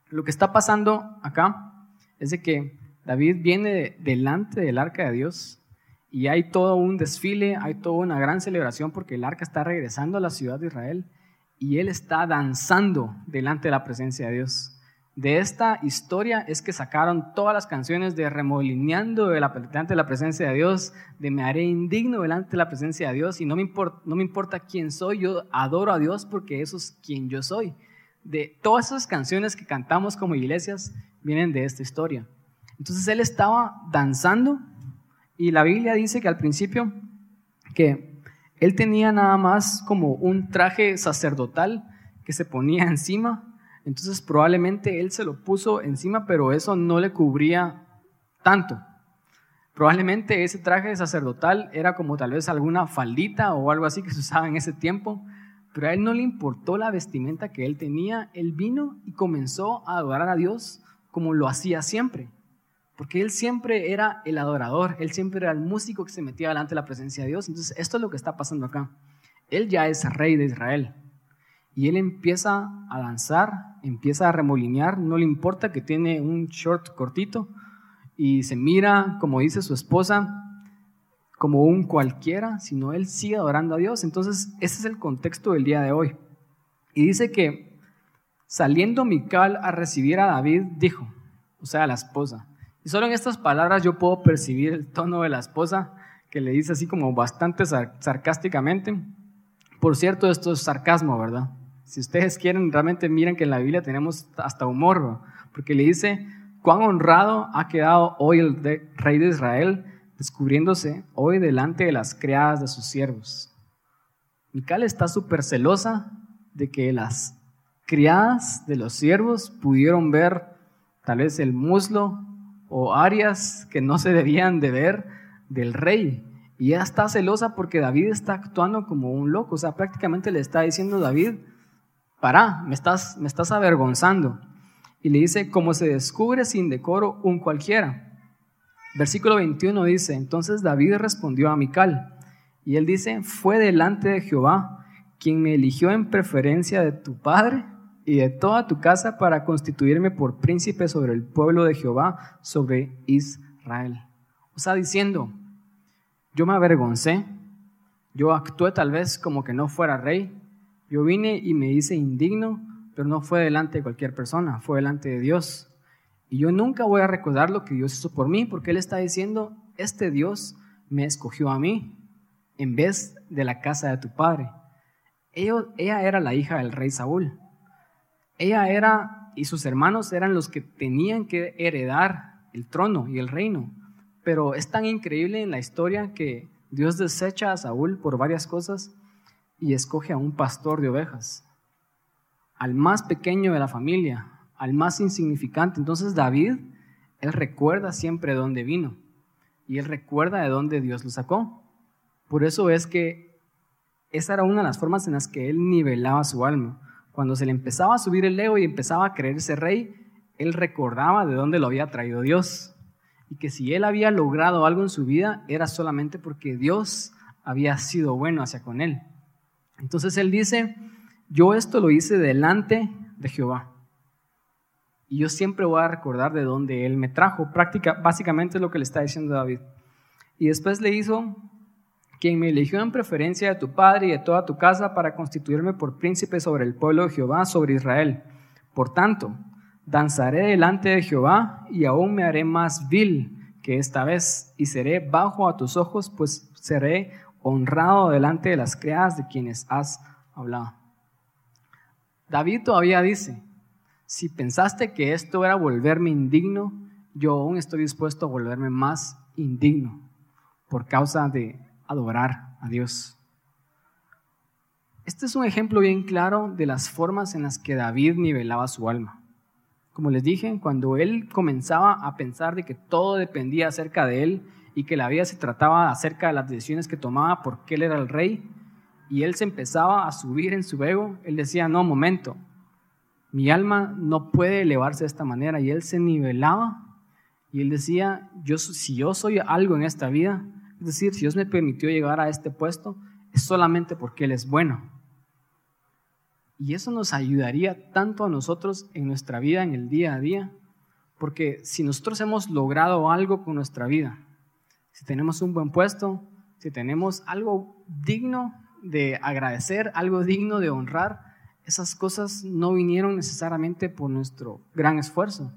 Lo que está pasando acá es de que David viene delante del arca de Dios y hay todo un desfile, hay toda una gran celebración porque el arca está regresando a la ciudad de Israel y él está danzando delante de la presencia de Dios. De esta historia es que sacaron todas las canciones de remolineando delante de la presencia de Dios, de me haré indigno delante de la presencia de Dios y no me, importa, no me importa quién soy, yo adoro a Dios porque eso es quien yo soy. De todas esas canciones que cantamos como iglesias vienen de esta historia. Entonces él estaba danzando y la Biblia dice que al principio que él tenía nada más como un traje sacerdotal que se ponía encima. Entonces probablemente él se lo puso encima, pero eso no le cubría tanto. Probablemente ese traje sacerdotal era como tal vez alguna faldita o algo así que se usaba en ese tiempo, pero a él no le importó la vestimenta que él tenía. Él vino y comenzó a adorar a Dios como lo hacía siempre. Porque él siempre era el adorador, él siempre era el músico que se metía delante de la presencia de Dios. Entonces, esto es lo que está pasando acá. Él ya es rey de Israel. Y él empieza a danzar, empieza a remolinear, no le importa que tiene un short cortito y se mira, como dice su esposa, como un cualquiera, sino él sigue adorando a Dios. Entonces, ese es el contexto del día de hoy. Y dice que saliendo Mical a recibir a David, dijo, o sea, a la esposa, y solo en estas palabras yo puedo percibir el tono de la esposa que le dice así como bastante sarcásticamente. Por cierto, esto es sarcasmo, ¿verdad? Si ustedes quieren, realmente miren que en la Biblia tenemos hasta humor, porque le dice, cuán honrado ha quedado hoy el rey de Israel, descubriéndose hoy delante de las criadas de sus siervos. Mical está súper celosa de que las criadas de los siervos pudieron ver tal vez el muslo o áreas que no se debían de ver del rey. Y ella está celosa porque David está actuando como un loco. O sea, prácticamente le está diciendo David, para, me estás, me estás avergonzando. Y le dice, como se descubre sin decoro un cualquiera. Versículo 21 dice, entonces David respondió a Mical. Y él dice, fue delante de Jehová quien me eligió en preferencia de tu padre y de toda tu casa para constituirme por príncipe sobre el pueblo de Jehová, sobre Israel. O sea, diciendo, yo me avergoncé, yo actué tal vez como que no fuera rey, yo vine y me hice indigno, pero no fue delante de cualquier persona, fue delante de Dios. Y yo nunca voy a recordar lo que Dios hizo por mí, porque Él está diciendo, este Dios me escogió a mí en vez de la casa de tu padre. ella era la hija del rey Saúl. Ella era, y sus hermanos eran los que tenían que heredar el trono y el reino. Pero es tan increíble en la historia que Dios desecha a Saúl por varias cosas y escoge a un pastor de ovejas, al más pequeño de la familia, al más insignificante. Entonces David, él recuerda siempre de dónde vino y él recuerda de dónde Dios lo sacó. Por eso es que esa era una de las formas en las que él nivelaba su alma. Cuando se le empezaba a subir el ego y empezaba a creerse rey, él recordaba de dónde lo había traído Dios. Y que si él había logrado algo en su vida, era solamente porque Dios había sido bueno hacia con él. Entonces él dice, yo esto lo hice delante de Jehová. Y yo siempre voy a recordar de dónde él me trajo. Práctica, básicamente es lo que le está diciendo David. Y después le hizo quien me eligió en preferencia de tu padre y de toda tu casa para constituirme por príncipe sobre el pueblo de Jehová, sobre Israel. Por tanto, danzaré delante de Jehová y aún me haré más vil que esta vez y seré bajo a tus ojos, pues seré honrado delante de las criadas de quienes has hablado. David todavía dice, si pensaste que esto era volverme indigno, yo aún estoy dispuesto a volverme más indigno por causa de adorar a Dios. Este es un ejemplo bien claro de las formas en las que David nivelaba su alma. Como les dije, cuando él comenzaba a pensar de que todo dependía acerca de él y que la vida se trataba acerca de las decisiones que tomaba porque él era el rey, y él se empezaba a subir en su ego, él decía, no, momento, mi alma no puede elevarse de esta manera, y él se nivelaba y él decía, yo, si yo soy algo en esta vida, es decir, si Dios me permitió llegar a este puesto, es solamente porque Él es bueno. Y eso nos ayudaría tanto a nosotros en nuestra vida, en el día a día, porque si nosotros hemos logrado algo con nuestra vida, si tenemos un buen puesto, si tenemos algo digno de agradecer, algo digno de honrar, esas cosas no vinieron necesariamente por nuestro gran esfuerzo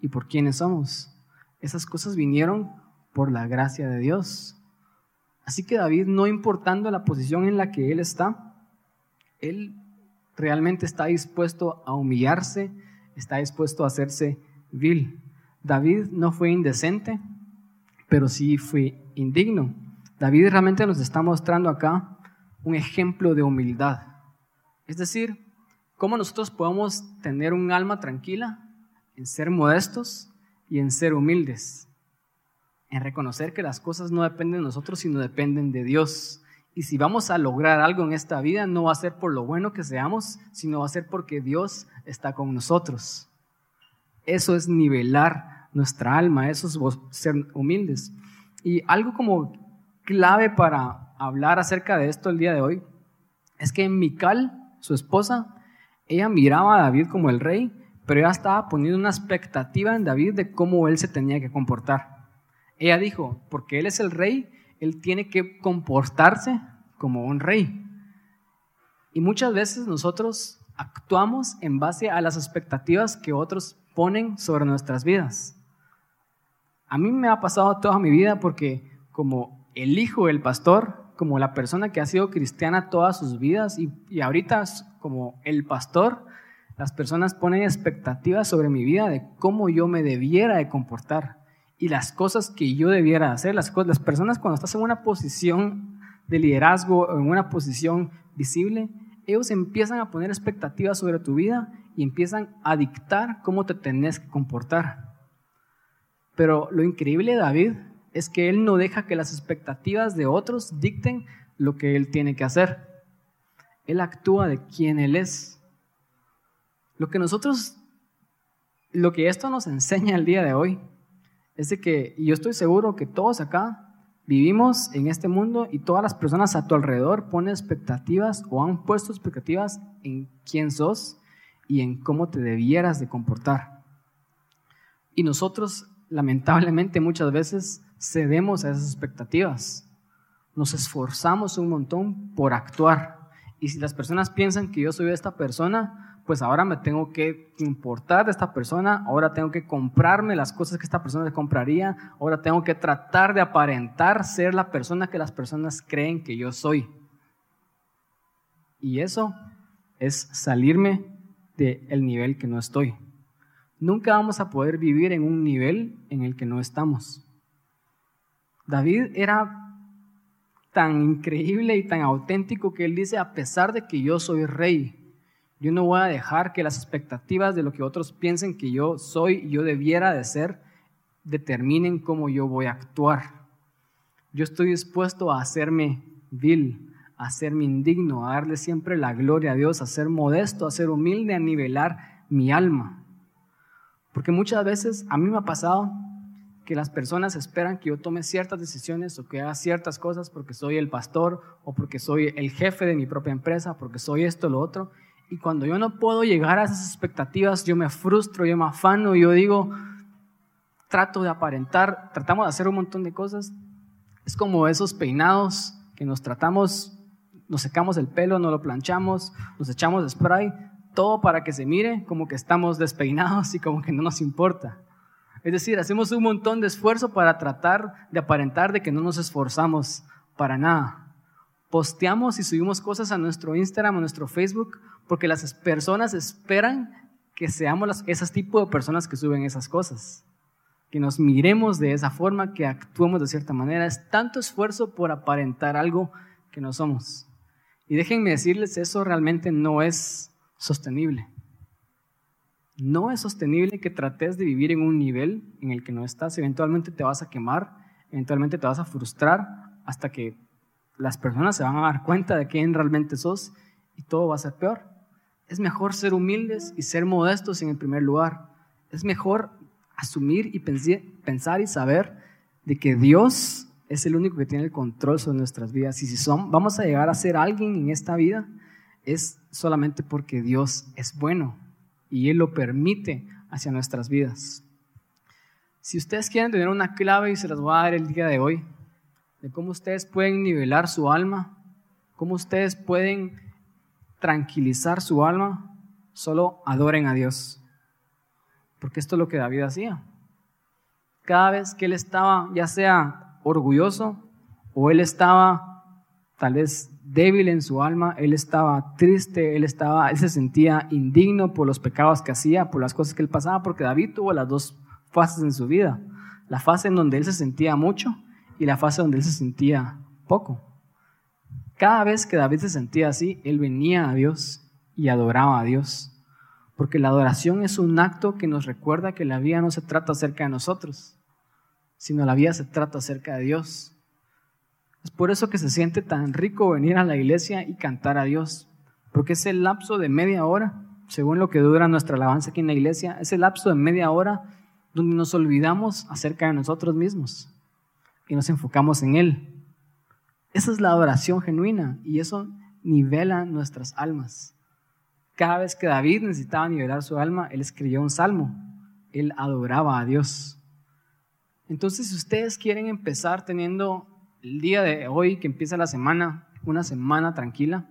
y por quienes somos. Esas cosas vinieron por la gracia de Dios. Así que David, no importando la posición en la que él está, él realmente está dispuesto a humillarse, está dispuesto a hacerse vil. David no fue indecente, pero sí fue indigno. David realmente nos está mostrando acá un ejemplo de humildad. Es decir, cómo nosotros podemos tener un alma tranquila en ser modestos y en ser humildes en reconocer que las cosas no dependen de nosotros, sino dependen de Dios. Y si vamos a lograr algo en esta vida, no va a ser por lo bueno que seamos, sino va a ser porque Dios está con nosotros. Eso es nivelar nuestra alma, eso es ser humildes. Y algo como clave para hablar acerca de esto el día de hoy es que Mical, su esposa, ella miraba a David como el rey, pero ella estaba poniendo una expectativa en David de cómo él se tenía que comportar. Ella dijo, porque Él es el rey, Él tiene que comportarse como un rey. Y muchas veces nosotros actuamos en base a las expectativas que otros ponen sobre nuestras vidas. A mí me ha pasado toda mi vida porque como el hijo del pastor, como la persona que ha sido cristiana todas sus vidas y, y ahorita como el pastor, las personas ponen expectativas sobre mi vida de cómo yo me debiera de comportar y las cosas que yo debiera hacer. Las, las personas cuando estás en una posición de liderazgo o en una posición visible, ellos empiezan a poner expectativas sobre tu vida y empiezan a dictar cómo te tenés que comportar. Pero lo increíble de David es que él no deja que las expectativas de otros dicten lo que él tiene que hacer. Él actúa de quien él es. Lo que nosotros, lo que esto nos enseña el día de hoy, es de que, y yo estoy seguro que todos acá vivimos en este mundo y todas las personas a tu alrededor ponen expectativas o han puesto expectativas en quién sos y en cómo te debieras de comportar. Y nosotros, lamentablemente, muchas veces cedemos a esas expectativas. Nos esforzamos un montón por actuar. Y si las personas piensan que yo soy esta persona, pues ahora me tengo que importar de esta persona, ahora tengo que comprarme las cosas que esta persona se compraría, ahora tengo que tratar de aparentar ser la persona que las personas creen que yo soy. Y eso es salirme del nivel que no estoy. Nunca vamos a poder vivir en un nivel en el que no estamos. David era tan increíble y tan auténtico que él dice, a pesar de que yo soy rey, yo no voy a dejar que las expectativas de lo que otros piensen que yo soy y yo debiera de ser determinen cómo yo voy a actuar. Yo estoy dispuesto a hacerme vil, a hacerme indigno, a darle siempre la gloria a Dios, a ser modesto, a ser humilde, a nivelar mi alma. Porque muchas veces a mí me ha pasado que las personas esperan que yo tome ciertas decisiones o que haga ciertas cosas porque soy el pastor o porque soy el jefe de mi propia empresa, porque soy esto o lo otro. Y cuando yo no puedo llegar a esas expectativas, yo me frustro, yo me afano, yo digo, trato de aparentar, tratamos de hacer un montón de cosas. Es como esos peinados que nos tratamos, nos secamos el pelo, nos lo planchamos, nos echamos spray, todo para que se mire como que estamos despeinados y como que no nos importa. Es decir, hacemos un montón de esfuerzo para tratar de aparentar de que no nos esforzamos para nada. Posteamos y subimos cosas a nuestro Instagram, a nuestro Facebook, porque las personas esperan que seamos esos tipos de personas que suben esas cosas. Que nos miremos de esa forma, que actuemos de cierta manera. Es tanto esfuerzo por aparentar algo que no somos. Y déjenme decirles, eso realmente no es sostenible. No es sostenible que trates de vivir en un nivel en el que no estás. Eventualmente te vas a quemar, eventualmente te vas a frustrar hasta que las personas se van a dar cuenta de quién realmente sos y todo va a ser peor. Es mejor ser humildes y ser modestos en el primer lugar. Es mejor asumir y pensar y saber de que Dios es el único que tiene el control sobre nuestras vidas. Y si son, vamos a llegar a ser alguien en esta vida, es solamente porque Dios es bueno y Él lo permite hacia nuestras vidas. Si ustedes quieren tener una clave y se las voy a dar el día de hoy, de cómo ustedes pueden nivelar su alma, cómo ustedes pueden tranquilizar su alma, solo adoren a Dios. Porque esto es lo que David hacía. Cada vez que él estaba, ya sea orgulloso o él estaba tal vez débil en su alma, él estaba triste, él, estaba, él se sentía indigno por los pecados que hacía, por las cosas que él pasaba, porque David tuvo las dos fases en su vida, la fase en donde él se sentía mucho y la fase donde él se sentía poco. Cada vez que David se sentía así, él venía a Dios y adoraba a Dios, porque la adoración es un acto que nos recuerda que la vida no se trata acerca de nosotros, sino la vida se trata acerca de Dios. Es por eso que se siente tan rico venir a la iglesia y cantar a Dios, porque ese lapso de media hora, según lo que dura nuestra alabanza aquí en la iglesia, ese lapso de media hora donde nos olvidamos acerca de nosotros mismos y nos enfocamos en Él. Esa es la adoración genuina y eso nivela nuestras almas. Cada vez que David necesitaba nivelar su alma, él escribió un salmo. Él adoraba a Dios. Entonces, si ustedes quieren empezar teniendo el día de hoy que empieza la semana, una semana tranquila,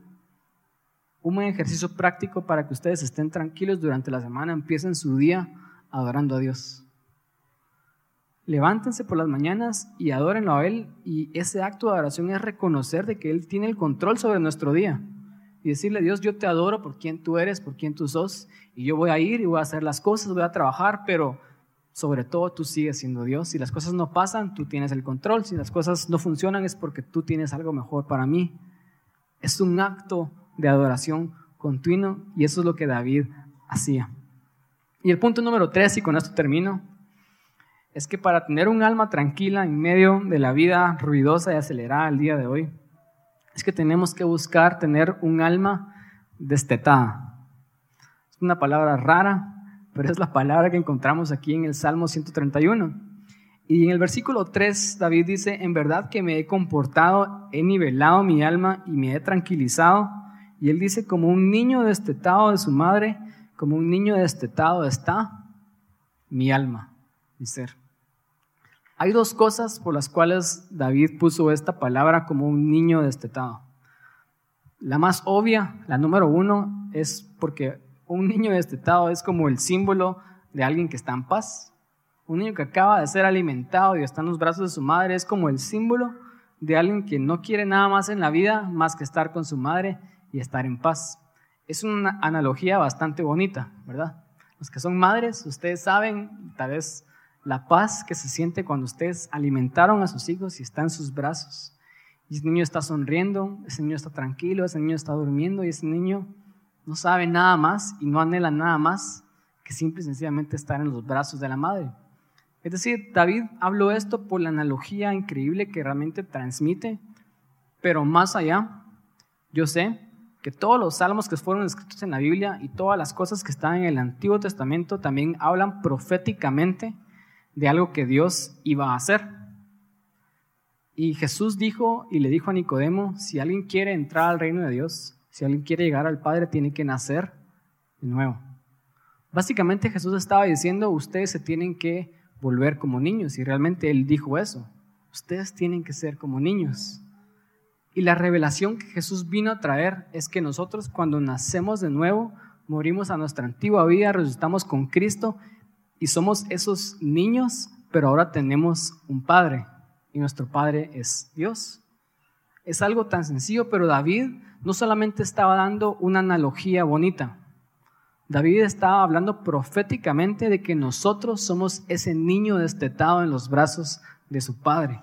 un buen ejercicio práctico para que ustedes estén tranquilos durante la semana, empiecen su día adorando a Dios. Levántense por las mañanas y adórenlo a Él y ese acto de adoración es reconocer de que Él tiene el control sobre nuestro día y decirle, Dios, yo te adoro por quien tú eres, por quien tú sos y yo voy a ir y voy a hacer las cosas, voy a trabajar, pero sobre todo tú sigues siendo Dios. Si las cosas no pasan, tú tienes el control. Si las cosas no funcionan es porque tú tienes algo mejor para mí. Es un acto de adoración continuo y eso es lo que David hacía. Y el punto número tres, y con esto termino, es que para tener un alma tranquila en medio de la vida ruidosa y acelerada el día de hoy, es que tenemos que buscar tener un alma destetada. Es una palabra rara, pero es la palabra que encontramos aquí en el Salmo 131. Y en el versículo 3, David dice, en verdad que me he comportado, he nivelado mi alma y me he tranquilizado. Y él dice, como un niño destetado de su madre, como un niño destetado está mi alma, mi ser. Hay dos cosas por las cuales David puso esta palabra como un niño destetado. La más obvia, la número uno, es porque un niño destetado es como el símbolo de alguien que está en paz. Un niño que acaba de ser alimentado y está en los brazos de su madre es como el símbolo de alguien que no quiere nada más en la vida más que estar con su madre y estar en paz. Es una analogía bastante bonita, ¿verdad? Los que son madres, ustedes saben, tal vez la paz que se siente cuando ustedes alimentaron a sus hijos y están en sus brazos. Y ese niño está sonriendo, ese niño está tranquilo, ese niño está durmiendo y ese niño no sabe nada más y no anhela nada más que simple y sencillamente estar en los brazos de la madre. Es decir, David habló esto por la analogía increíble que realmente transmite, pero más allá, yo sé que todos los salmos que fueron escritos en la Biblia y todas las cosas que están en el Antiguo Testamento también hablan proféticamente de algo que Dios iba a hacer. Y Jesús dijo y le dijo a Nicodemo, si alguien quiere entrar al reino de Dios, si alguien quiere llegar al Padre, tiene que nacer de nuevo. Básicamente Jesús estaba diciendo, ustedes se tienen que volver como niños, y realmente Él dijo eso, ustedes tienen que ser como niños. Y la revelación que Jesús vino a traer es que nosotros cuando nacemos de nuevo, morimos a nuestra antigua vida, resucitamos con Cristo y somos esos niños, pero ahora tenemos un Padre y nuestro Padre es Dios. Es algo tan sencillo, pero David no solamente estaba dando una analogía bonita, David estaba hablando proféticamente de que nosotros somos ese niño destetado en los brazos de su Padre.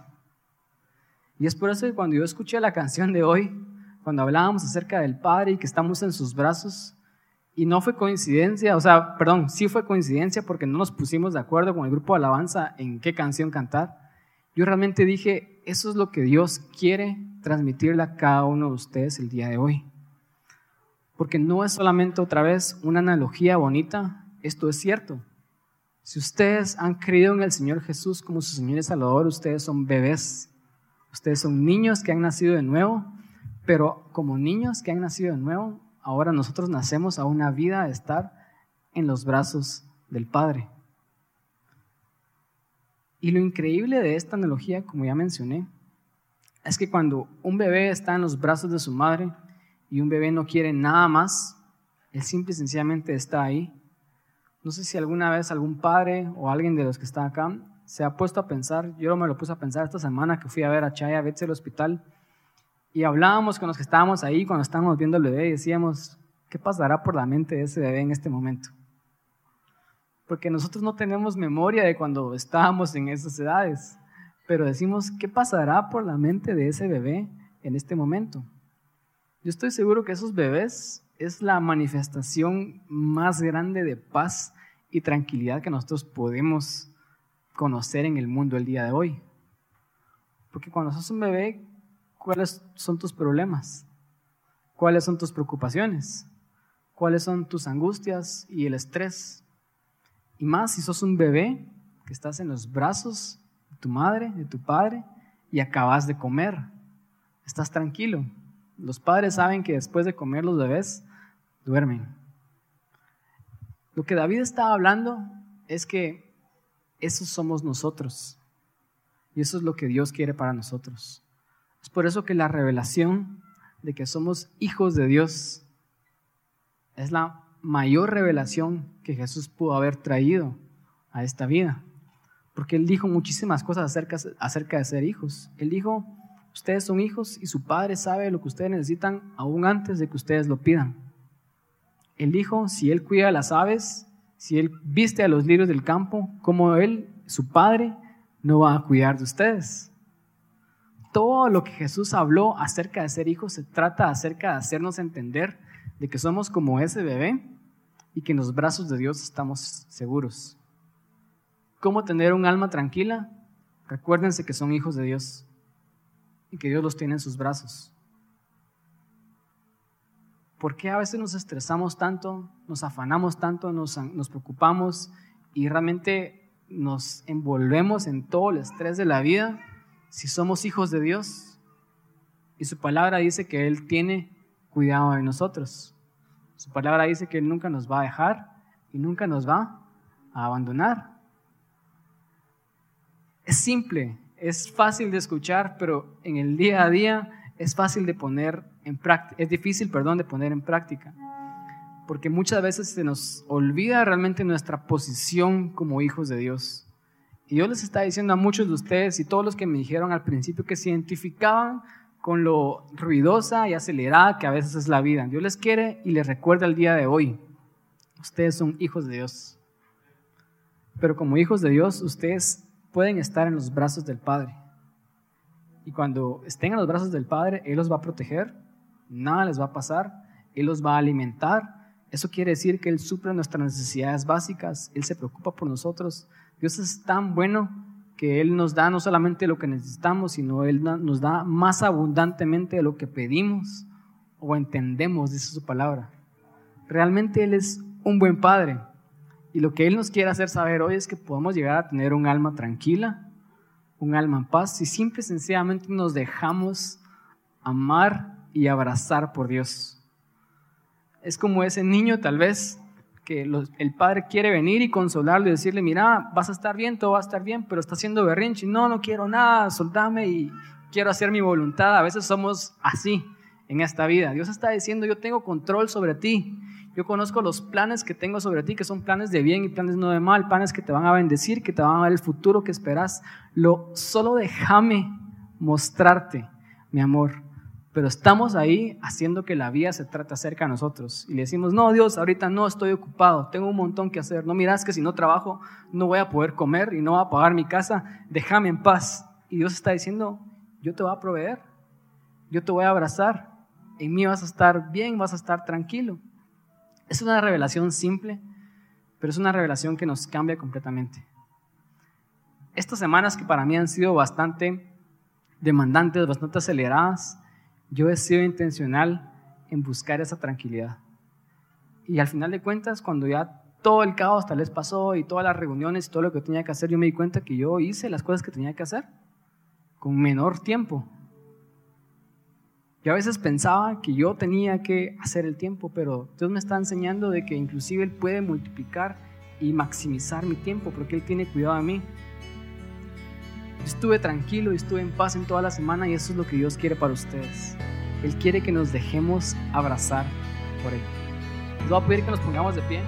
Y es por eso que cuando yo escuché la canción de hoy, cuando hablábamos acerca del Padre y que estamos en sus brazos, y no fue coincidencia, o sea, perdón, sí fue coincidencia porque no nos pusimos de acuerdo con el grupo de alabanza en qué canción cantar. Yo realmente dije, eso es lo que Dios quiere transmitirle a cada uno de ustedes el día de hoy. Porque no es solamente otra vez una analogía bonita, esto es cierto. Si ustedes han creído en el Señor Jesús como su Señor y Salvador, ustedes son bebés, ustedes son niños que han nacido de nuevo, pero como niños que han nacido de nuevo, ahora nosotros nacemos a una vida de estar en los brazos del Padre. Y lo increíble de esta analogía, como ya mencioné, es que cuando un bebé está en los brazos de su madre y un bebé no quiere nada más, él simple y sencillamente está ahí. No sé si alguna vez algún padre o alguien de los que está acá se ha puesto a pensar, yo me lo puse a pensar esta semana que fui a ver a Chaya Betts el hospital y hablábamos con los que estábamos ahí cuando estábamos viendo al bebé y decíamos, ¿qué pasará por la mente de ese bebé en este momento? Porque nosotros no tenemos memoria de cuando estábamos en esas edades, pero decimos, ¿qué pasará por la mente de ese bebé en este momento? Yo estoy seguro que esos bebés es la manifestación más grande de paz y tranquilidad que nosotros podemos conocer en el mundo el día de hoy. Porque cuando sos un bebé, ¿Cuáles son tus problemas? ¿Cuáles son tus preocupaciones? ¿Cuáles son tus angustias y el estrés? Y más si sos un bebé que estás en los brazos de tu madre, de tu padre, y acabas de comer. Estás tranquilo. Los padres saben que después de comer los bebés duermen. Lo que David estaba hablando es que esos somos nosotros. Y eso es lo que Dios quiere para nosotros. Es por eso que la revelación de que somos hijos de Dios es la mayor revelación que Jesús pudo haber traído a esta vida. Porque Él dijo muchísimas cosas acerca, de ser hijos. Él dijo, ustedes son hijos y su Padre sabe lo que ustedes necesitan aún antes de que ustedes lo pidan. Él dijo, si Él cuida a las aves, si Él viste a los lirios del campo, como Él, su Padre, no va a cuidar de ustedes. Todo lo que Jesús habló acerca de ser hijos se trata acerca de hacernos entender de que somos como ese bebé y que en los brazos de Dios estamos seguros. ¿Cómo tener un alma tranquila? Recuérdense que son hijos de Dios y que Dios los tiene en sus brazos. ¿Por qué a veces nos estresamos tanto, nos afanamos tanto, nos, nos preocupamos y realmente nos envolvemos en todo el estrés de la vida si somos hijos de Dios? Y su palabra dice que Él tiene cuidado de nosotros. Su palabra dice que Él nunca nos va a dejar y nunca nos va a abandonar. Es simple, es fácil de escuchar, pero en el día a día es fácil de poner en práctica, es difícil, perdón, de poner en práctica. Porque muchas veces se nos olvida realmente nuestra posición como hijos de Dios. Y yo les está diciendo a muchos de ustedes y todos los que me dijeron al principio que se identificaban con lo ruidosa y acelerada que a veces es la vida. Dios les quiere y les recuerda el día de hoy. Ustedes son hijos de Dios. Pero como hijos de Dios, ustedes pueden estar en los brazos del Padre. Y cuando estén en los brazos del Padre, Él los va a proteger, nada les va a pasar, Él los va a alimentar. Eso quiere decir que Él suple nuestras necesidades básicas, Él se preocupa por nosotros. Dios es tan bueno que Él nos da no solamente lo que necesitamos, sino Él nos da más abundantemente de lo que pedimos o entendemos, dice su palabra. Realmente Él es un buen Padre. Y lo que Él nos quiere hacer saber hoy es que podemos llegar a tener un alma tranquila, un alma en paz, si simple y sencillamente nos dejamos amar y abrazar por Dios. Es como ese niño tal vez que el padre quiere venir y consolarlo y decirle, mira, vas a estar bien, todo va a estar bien, pero está haciendo berrinche, no, no quiero nada, soltame y quiero hacer mi voluntad. A veces somos así en esta vida. Dios está diciendo, yo tengo control sobre ti. Yo conozco los planes que tengo sobre ti, que son planes de bien y planes no de mal, planes que te van a bendecir, que te van a dar el futuro que esperas. Lo, solo déjame mostrarte mi amor pero estamos ahí haciendo que la vida se trate acerca de nosotros. Y le decimos, no, Dios, ahorita no estoy ocupado, tengo un montón que hacer. No miras que si no trabajo no voy a poder comer y no voy a pagar mi casa, déjame en paz. Y Dios está diciendo, yo te voy a proveer, yo te voy a abrazar, en mí vas a estar bien, vas a estar tranquilo. Es una revelación simple, pero es una revelación que nos cambia completamente. Estas semanas que para mí han sido bastante demandantes, bastante aceleradas, yo he sido intencional en buscar esa tranquilidad. Y al final de cuentas, cuando ya todo el caos tal vez pasó y todas las reuniones y todo lo que tenía que hacer, yo me di cuenta que yo hice las cosas que tenía que hacer con menor tiempo. Yo a veces pensaba que yo tenía que hacer el tiempo, pero Dios me está enseñando de que inclusive Él puede multiplicar y maximizar mi tiempo porque Él tiene cuidado de mí estuve tranquilo y estuve en paz en toda la semana y eso es lo que Dios quiere para ustedes. Él quiere que nos dejemos abrazar por Él. Les voy a pedir que nos pongamos de pie.